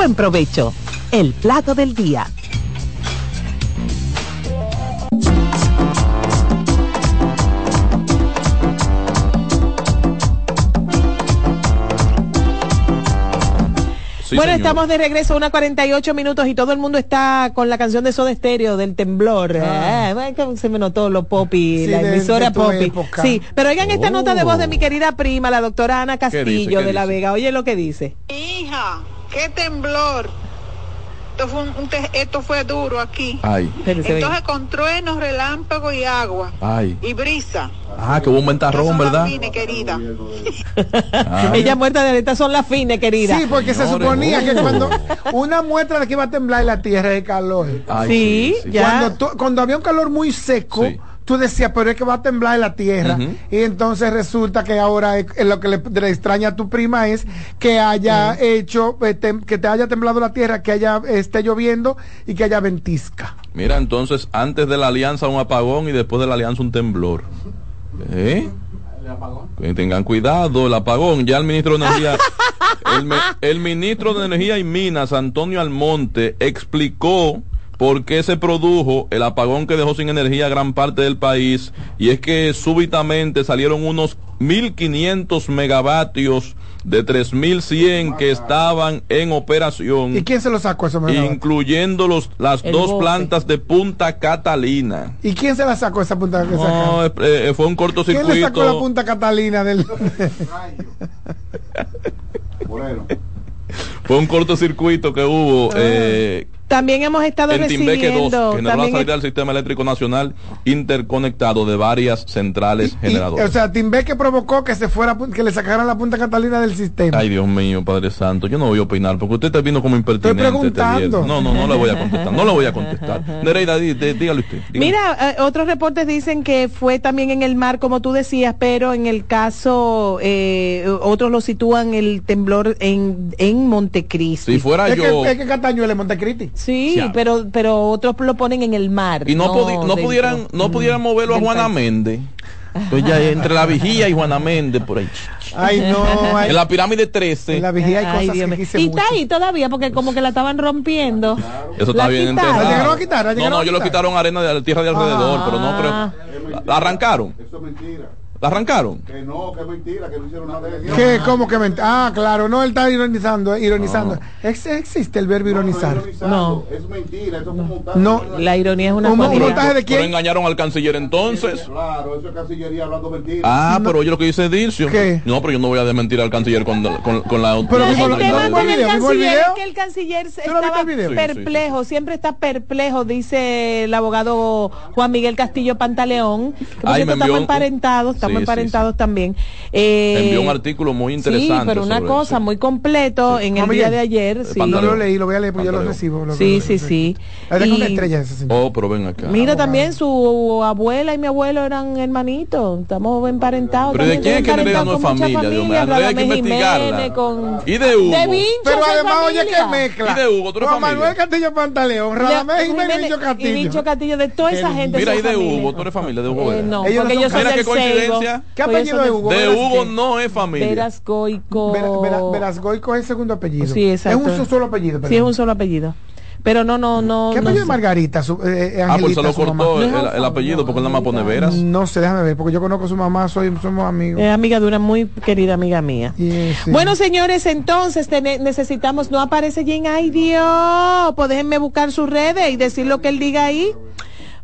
Speaker 12: Buen provecho. El plato del día.
Speaker 5: Sí,
Speaker 12: bueno,
Speaker 5: señor.
Speaker 12: estamos de regreso, una 48 minutos y todo el mundo está con la canción de Soda Stereo del temblor.
Speaker 6: Ah.
Speaker 12: Eh, se me notó lo popi,
Speaker 6: Sí,
Speaker 12: la emisora popi.
Speaker 6: época.
Speaker 12: Sí, pero oigan esta
Speaker 6: Oh.
Speaker 12: nota de voz de mi querida prima, la doctora Ana? Castillo
Speaker 5: ¿Qué
Speaker 12: de La? Vega. Oye lo que dice.
Speaker 19: Hija, qué temblor. Esto fue, un- un te- esto fue duro aquí.
Speaker 5: Ay,
Speaker 19: Entonces con truenos, relámpagos y agua.
Speaker 5: ay.
Speaker 19: Y brisa.
Speaker 5: Ah, que hubo un ventarrón, ¿verdad?
Speaker 19: Vine, querida.
Speaker 12: Ella muerta de estas son las fines, querida.
Speaker 6: Sí, porque se suponía que cuando una muestra de que iba a temblar la tierra de calor.
Speaker 5: Ay,
Speaker 12: Sí, ya.
Speaker 6: Cuando, había un calor muy seco,
Speaker 5: Sí.
Speaker 6: Tú decías, pero es que va a temblar la tierra. Y entonces resulta que ahora lo que le, le extraña a tu prima es que haya hecho, eh, tem- que te haya temblado la tierra, que haya esté lloviendo y que haya ventisca.
Speaker 5: Mira, entonces, antes de la alianza un apagón y después de la alianza un temblor. ¿Eh? Que tengan cuidado, el apagón. Ya el ministro de Energía, el, me- el ministro de Energía y Minas, Antonio Almonte, explicó por qué se produjo el apagón que dejó sin energía gran parte del país. Y es que súbitamente salieron unos 1.500 megavatios de 3.100 que estaban en operación
Speaker 6: ¿Y quién se lo sacó eso? megavatios?
Speaker 5: incluyendo los, las
Speaker 12: El
Speaker 5: dos
Speaker 12: bote.
Speaker 5: plantas de Punta Catalina.
Speaker 6: ¿Y quién se la sacó esa punta? que
Speaker 5: No, eh, eh, fue un
Speaker 6: ¿Quién le sacó la
Speaker 5: cortocircuito.
Speaker 6: punta Catalina del...
Speaker 5: Fue un cortocircuito que hubo eh,
Speaker 12: También hemos estado
Speaker 5: en Timbeque 2,
Speaker 12: recibiendo.
Speaker 5: que generó la salida del sistema eléctrico nacional interconectado de varias centrales
Speaker 6: Y, o
Speaker 5: generadoras.
Speaker 6: sea, Timbeque provocó que se fuera, que le sacaran la punta Catalina del sistema.
Speaker 5: Ay, Dios mío, Padre Santo, yo no voy a opinar porque usted está viendo como impertinente. este
Speaker 6: preguntando.
Speaker 5: no, no, no le voy a contestar, no le voy a contestar. Nereida, dí- dí- dígale usted. dígale.
Speaker 12: Mira, eh, otros reportes dicen que fue también en el mar, como tú decías, pero en el caso, eh, otros lo sitúan el temblor en, en Montecristi.
Speaker 5: si fuera
Speaker 6: es,
Speaker 5: yo...
Speaker 6: que, es que Catañuela es Montecristi.
Speaker 12: Sí, pero pero otros lo ponen en el mar.
Speaker 5: y no, pudi- no pudieran no pudieran moverlo a Juana. Méndez pues ya entre la vigía y Juana Méndez por ahí
Speaker 6: Ay, no. ay,
Speaker 5: en la pirámide 13
Speaker 6: en la vigía hay
Speaker 12: Ay,
Speaker 6: cosas
Speaker 12: Dios
Speaker 6: que quise
Speaker 12: Y
Speaker 6: mucho.
Speaker 12: está ahí todavía, porque como que la estaban rompiendo.
Speaker 5: eso
Speaker 12: La
Speaker 5: está bien
Speaker 12: quitaron.
Speaker 5: enterrado.
Speaker 6: ¿La llegaron a quitar? ¿La
Speaker 5: no
Speaker 6: llegaron
Speaker 5: no
Speaker 6: a
Speaker 5: ellos lo
Speaker 6: quitar?
Speaker 5: quitaron arena de la tierra de alrededor
Speaker 12: Ah.
Speaker 5: pero no creo la, la arrancaron
Speaker 11: Eso es mentira.
Speaker 5: La arrancaron
Speaker 11: Que no, que es mentira, que no hicieron nada de eso.
Speaker 6: ¿Qué? ¿Cómo que ment- Ah, claro, no, él está ironizando, eh, ironizando. Ex- existe el verbo ironizar.
Speaker 12: No.
Speaker 11: Es mentira, eso fue un montaje.
Speaker 6: No,
Speaker 12: La ironía es una
Speaker 6: un, un montaje de
Speaker 5: pero
Speaker 6: quién?
Speaker 5: engañaron al canciller entonces
Speaker 11: Claro, eso es cancillería hablando mentira.
Speaker 5: ah pero oye lo que dice Dircio
Speaker 6: ¿Qué?
Speaker 5: no pero yo no voy a desmentir al canciller con, con, con la
Speaker 6: Pero
Speaker 12: tema
Speaker 6: ¿vimos
Speaker 12: con
Speaker 6: el
Speaker 12: el
Speaker 6: video? ¿Vimos el
Speaker 12: canciller es que el canciller se-
Speaker 6: ¿Tú no viste
Speaker 12: estaba
Speaker 6: el?
Speaker 5: Sí,
Speaker 12: perplejo, siempre está perplejo, dice el abogado Juan Miguel Castillo Pantaleón, que por
Speaker 5: Ay,
Speaker 12: cierto
Speaker 5: me envió
Speaker 12: estamos
Speaker 5: un-
Speaker 12: emparentados, estamos
Speaker 5: Sí, sí,
Speaker 12: emparentados
Speaker 5: sí.
Speaker 12: también. Eh,
Speaker 5: envió un artículo muy interesante
Speaker 12: Sí, pero una
Speaker 5: sobre
Speaker 12: cosa
Speaker 5: eso.
Speaker 12: muy completo en el día de ayer. Sí,
Speaker 6: No lo leí, lo voy a leer, porque yo lo recibo. lo-
Speaker 12: sí, sí. sí. Y-
Speaker 6: estrella ese señor.
Speaker 5: oh pero ven acá
Speaker 12: Mira, también su abuela y mi abuelo eran hermanitos. Estamos emparentados.
Speaker 5: Pero ¿de quién es que Nereida no es familia? Hay que investigarla. Y de Hugo
Speaker 12: De Vincho,
Speaker 6: Pero además, oye, que mezcla.
Speaker 5: Y de Hugo, tú
Speaker 6: Juan
Speaker 5: familia.
Speaker 6: Manuel Castillo Pantaleón, Radamés Jiménez y Vincho
Speaker 12: Y
Speaker 6: Castillo.
Speaker 12: Vincho Castillo, de toda esa gente.
Speaker 5: mira y de. Hugo tú eres familia de Hugo
Speaker 12: Eh, no, porque yo soy del
Speaker 5: familia.
Speaker 6: ¿Qué apellido de Hugo?
Speaker 5: De Hugo no es familia.
Speaker 12: Verasgoico.
Speaker 6: Verasgoico es el segundo apellido.
Speaker 12: Sí, exacto.
Speaker 6: Es un solo apellido.
Speaker 12: Sí, es un solo apellido. Pero no, no, no.
Speaker 6: ¿Qué
Speaker 12: no
Speaker 6: apellido de Margarita? Su, eh,
Speaker 5: Ah, pues se lo cortó el, el apellido porque él nada más pone veras.
Speaker 6: No sé, déjame ver, porque yo conozco a su mamá, soy, somos amigos.
Speaker 12: Es amiga de una muy querida amiga mía.
Speaker 6: Sí.
Speaker 12: Bueno, señores, entonces necesitamos, no aparece Jane, ay Dios, pues déjenme buscar sus redes y decir lo que él diga ahí,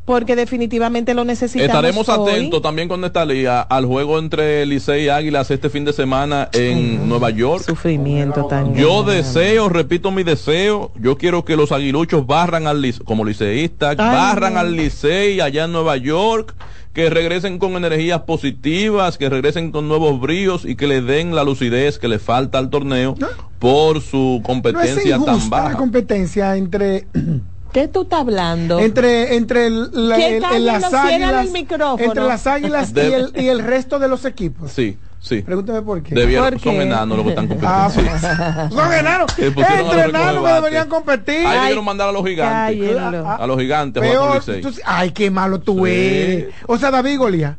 Speaker 12: porque definitivamente lo necesitamos.
Speaker 5: Estaremos
Speaker 12: hoy.
Speaker 5: atentos también con esta liga al juego entre Licey y Águilas este fin de semana en Nueva York.
Speaker 12: Sufrimiento tan
Speaker 5: Yo deseo, repito mi deseo, yo quiero que los aguiluchos barran al Lice- como liceístas, barran al Licey allá en Nueva York, que regresen con energías positivas, que regresen con nuevos bríos y que le den la lucidez que le falta al torneo por su
Speaker 6: No es
Speaker 5: competencia tan
Speaker 6: injusta la
Speaker 5: baja.
Speaker 6: competencia entre
Speaker 12: ¿Qué tú estás hablando?
Speaker 6: entre entre el- la-
Speaker 12: ¿Qué
Speaker 6: el-
Speaker 12: tal?
Speaker 6: el- las águilas
Speaker 12: el
Speaker 6: entre las águilas y el, y el resto de los equipos.
Speaker 5: Sí, sí.
Speaker 6: Pregúntame por qué.
Speaker 5: Debieron-
Speaker 6: ¿Por
Speaker 5: son
Speaker 6: qué?
Speaker 5: enanos los que están
Speaker 6: Ah,
Speaker 5: compitiendo.
Speaker 6: pues, son enanos. Entre enanos que deberían competir.
Speaker 5: Ahí debieron mandar a los gigantes. A los gigantes.
Speaker 6: Peor, tú- ay, qué malo tú
Speaker 5: Sí.
Speaker 6: eres. O sea, David Golia.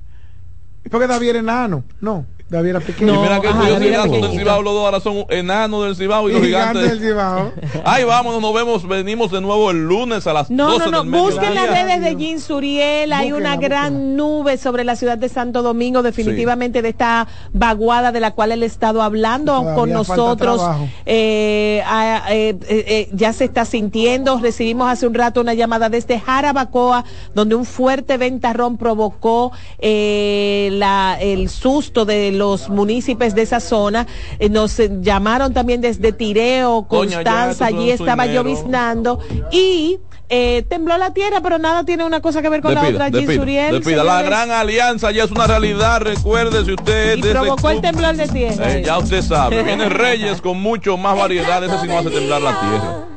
Speaker 6: Porque David era enano. No, David era pequeño.
Speaker 5: y mira que
Speaker 6: ajá,
Speaker 5: tú y yo
Speaker 6: David era
Speaker 5: son del. Cibao, los dos ahora son enanos del Cibao y los
Speaker 6: Y
Speaker 5: gigantes.
Speaker 6: gigantes del Cibao.
Speaker 5: Ay, vámonos, nos vemos, venimos de nuevo el lunes a las
Speaker 12: No,
Speaker 5: 12
Speaker 12: no,
Speaker 5: del
Speaker 12: no, busquen las redes de Jean Suriel, hay una gran nube sobre la ciudad de Santo Domingo, definitivamente de esta vaguada de la cual él ha estado hablando
Speaker 6: Todavía
Speaker 12: con nosotros. Eh, eh, eh, eh, ya se está sintiendo, recibimos hace un rato una llamada desde Jarabacoa, donde un fuerte ventarrón provocó eh, la, el susto de los municipios de esa zona. Eh, nos eh, llamaron también desde Tireo,
Speaker 5: ya,
Speaker 12: Constanza, allí estaba
Speaker 5: dinero.
Speaker 12: lloviznando y eh, tembló la tierra, pero nada tiene una cosa que ver con la otra, Jean
Speaker 5: despida,
Speaker 12: Suriel.
Speaker 5: despida. La gran alianza ya es una realidad. Recuerde si usted
Speaker 12: y
Speaker 5: de
Speaker 12: provocó el temblor de tierra.
Speaker 5: eh, ya usted sabe. Viene Reyes con mucho más variedad. Ese sí no hace temblar la tierra.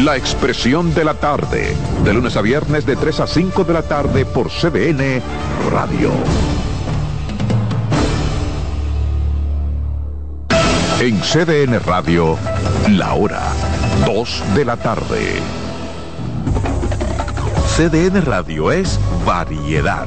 Speaker 3: La expresión de la tarde, de lunes a viernes de 3 a 5 de la tarde por CDN Radio. En CDN Radio, la hora 2 de la tarde. CDN Radio es variedad.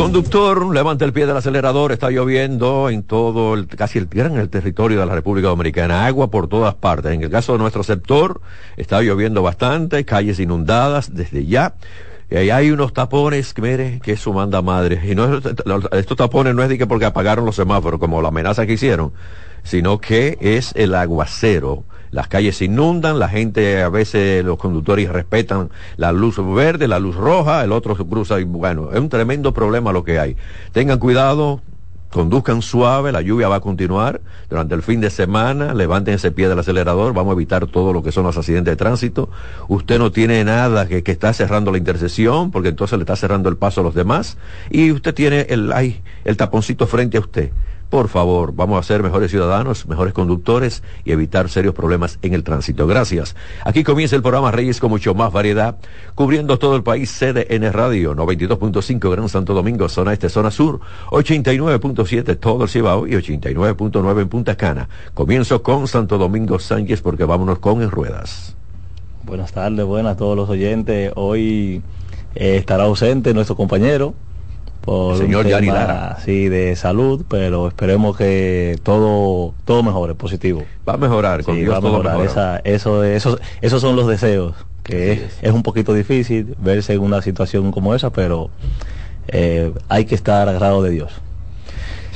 Speaker 20: Conductor, levanta el pie del acelerador, está lloviendo en todo, el, casi el, en el territorio de la República Dominicana, agua por todas partes. En el caso de nuestro sector, está lloviendo bastante, calles inundadas desde ya. Y ahí hay unos tapones, mire, que eso manda madre. Y no estos tapones no es de que porque apagaron los semáforos, como la amenaza que hicieron, sino que es el aguacero las calles se inundan, la gente a veces los conductores respetan la luz verde, la luz roja, el otro se cruza y bueno, es un tremendo problema lo que hay. Tengan cuidado, conduzcan suave, la lluvia va a continuar durante el fin de semana, levanten ese pie del acelerador, vamos a evitar todo lo que son los accidentes de tránsito. Usted no tiene nada que, está cerrando la intersección, porque entonces le está cerrando el paso a los demás, y usted tiene el, ay, el taponcito frente a usted. Por favor, vamos a ser mejores ciudadanos, mejores conductores y evitar serios problemas en el tránsito. Gracias. Aquí comienza el programa Reyes con mucho más variedad, cubriendo todo el país, CDN Radio, 92.5 Gran Santo Domingo, zona este, zona sur, 89.7 todo el Cibao y 89.9 en Punta Cana. Comienzo con Santo Domingo Sánchez porque vámonos con En Ruedas.
Speaker 21: Buenas tardes, buenas a todos los oyentes. Hoy eh, estará ausente nuestro compañero, por
Speaker 20: señor
Speaker 21: un tema,
Speaker 20: Lara.
Speaker 21: sí, de salud, pero esperemos que todo todo mejore, positivo.
Speaker 20: Va a mejorar, con
Speaker 21: Sí,
Speaker 20: Dios
Speaker 21: va a
Speaker 20: todo
Speaker 21: mejorar.
Speaker 20: mejora.
Speaker 21: Esa- eso, eso, esos son los deseos, que es, es un poquito difícil verse en una situación como esa, pero eh, hay que estar agarrado de Dios.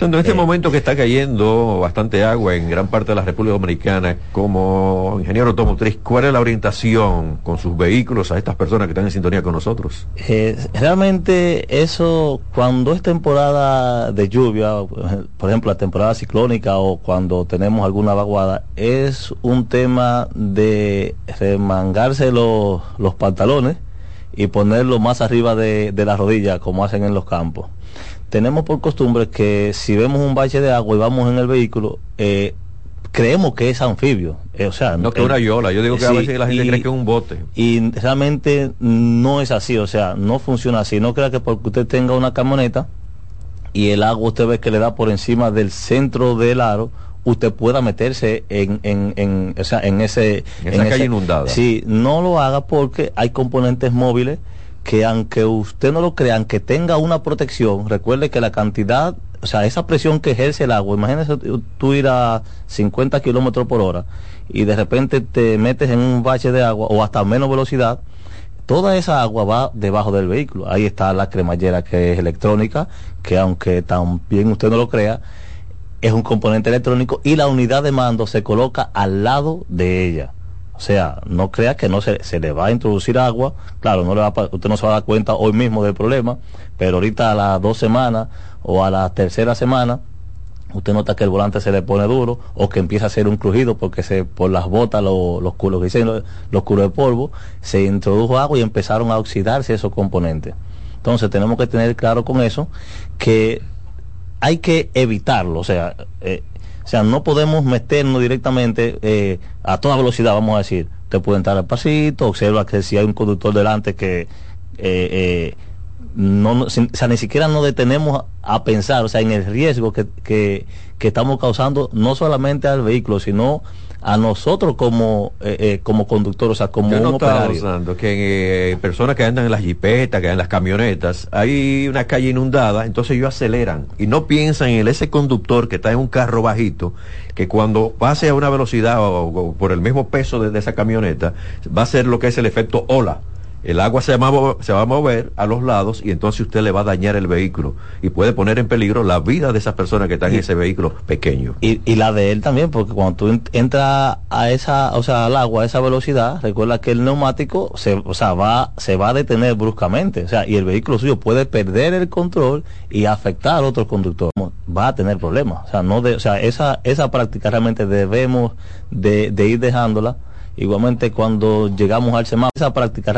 Speaker 20: En este
Speaker 21: Eh.
Speaker 20: momento que está cayendo bastante agua en gran parte de la República Dominicana, como ingeniero automotriz, ¿cuál es la orientación con sus vehículos a estas personas que están en sintonía con nosotros?
Speaker 21: Eh, realmente eso, cuando es temporada de lluvia, por ejemplo la temporada ciclónica o cuando tenemos alguna vaguada, es un tema de remangarse los, los pantalones y ponerlo más arriba de, de la rodilla, como hacen en los campos. Tenemos por costumbre que si vemos un bache de agua y vamos en el vehículo, eh, creemos que es anfibio. Eh, o sea,
Speaker 20: No, que
Speaker 21: eh,
Speaker 20: una yola. Yo digo que a veces la gente
Speaker 21: y-
Speaker 20: cree que es un bote.
Speaker 21: y realmente no es así, o sea, no funciona así. No crea que porque usted tenga una camioneta y el agua usted ve que le da por encima del centro del aro, usted pueda meterse en, en, en, o sea, en ese...
Speaker 20: En esa calle inundada.
Speaker 21: Sí, no lo haga porque hay componentes móviles que aunque usted no lo crea, aunque tenga una protección, recuerde que la cantidad, o sea, esa presión que ejerce el agua, imagínese tú ir a 50 kilómetros por hora y de repente te metes en un bache de agua o hasta menos velocidad, toda esa agua va debajo del vehículo. Ahí está la cremallera que es electrónica, que aunque también usted no lo crea, es un componente electrónico y la unidad de mando se coloca al lado de ella. O sea, no crea que no se, se le va a introducir agua. Claro, no le va a, usted no se va a dar cuenta hoy mismo del problema, pero ahorita a las dos semanas o a la tercera semana, usted nota que el volante se le pone duro o que empieza a hacer un crujido porque se por las botas, los culos que dicen los, culos de polvo, se introdujo agua y empezaron a oxidarse esos componentes. Entonces tenemos que tener claro con eso que hay que evitarlo, o sea, eh, o sea, no podemos meternos directamente eh, a toda velocidad, vamos a decir. Usted puede entrar al pasito, observa que si hay un conductor delante que eh, no, o sea, ni siquiera nos detenemos a, pensar, o sea, en el riesgo que, que estamos causando no solamente al vehículo, sino a nosotros como eh, eh, como conductor, o sea, como
Speaker 20: Yo
Speaker 21: un
Speaker 20: operario. que eh, personas que andan en las jipetas, que andan en las camionetas, hay una calle inundada, entonces ellos aceleran y no piensan en ese conductor que está en un carro bajito, que cuando pase a una velocidad o, por el mismo peso de, de esa camioneta, va a ser lo que es el efecto ola el agua se va, a se va a mover a los lados y entonces usted le va a dañar el vehículo y puede poner en peligro la vida de esas personas que están en ese vehículo pequeño.
Speaker 21: Y, y, la de él también, porque cuando tú entras a esa, o sea, al agua a esa velocidad, recuerda que el neumático se, o sea, va, se va a detener bruscamente, o sea, y el vehículo suyo puede perder el control y afectar al otro conductor. Va a tener problemas, o sea, no de, o sea, esa, esa práctica realmente debemos de, de ir dejándola. Igualmente cuando llegamos al semáforo, esa práctica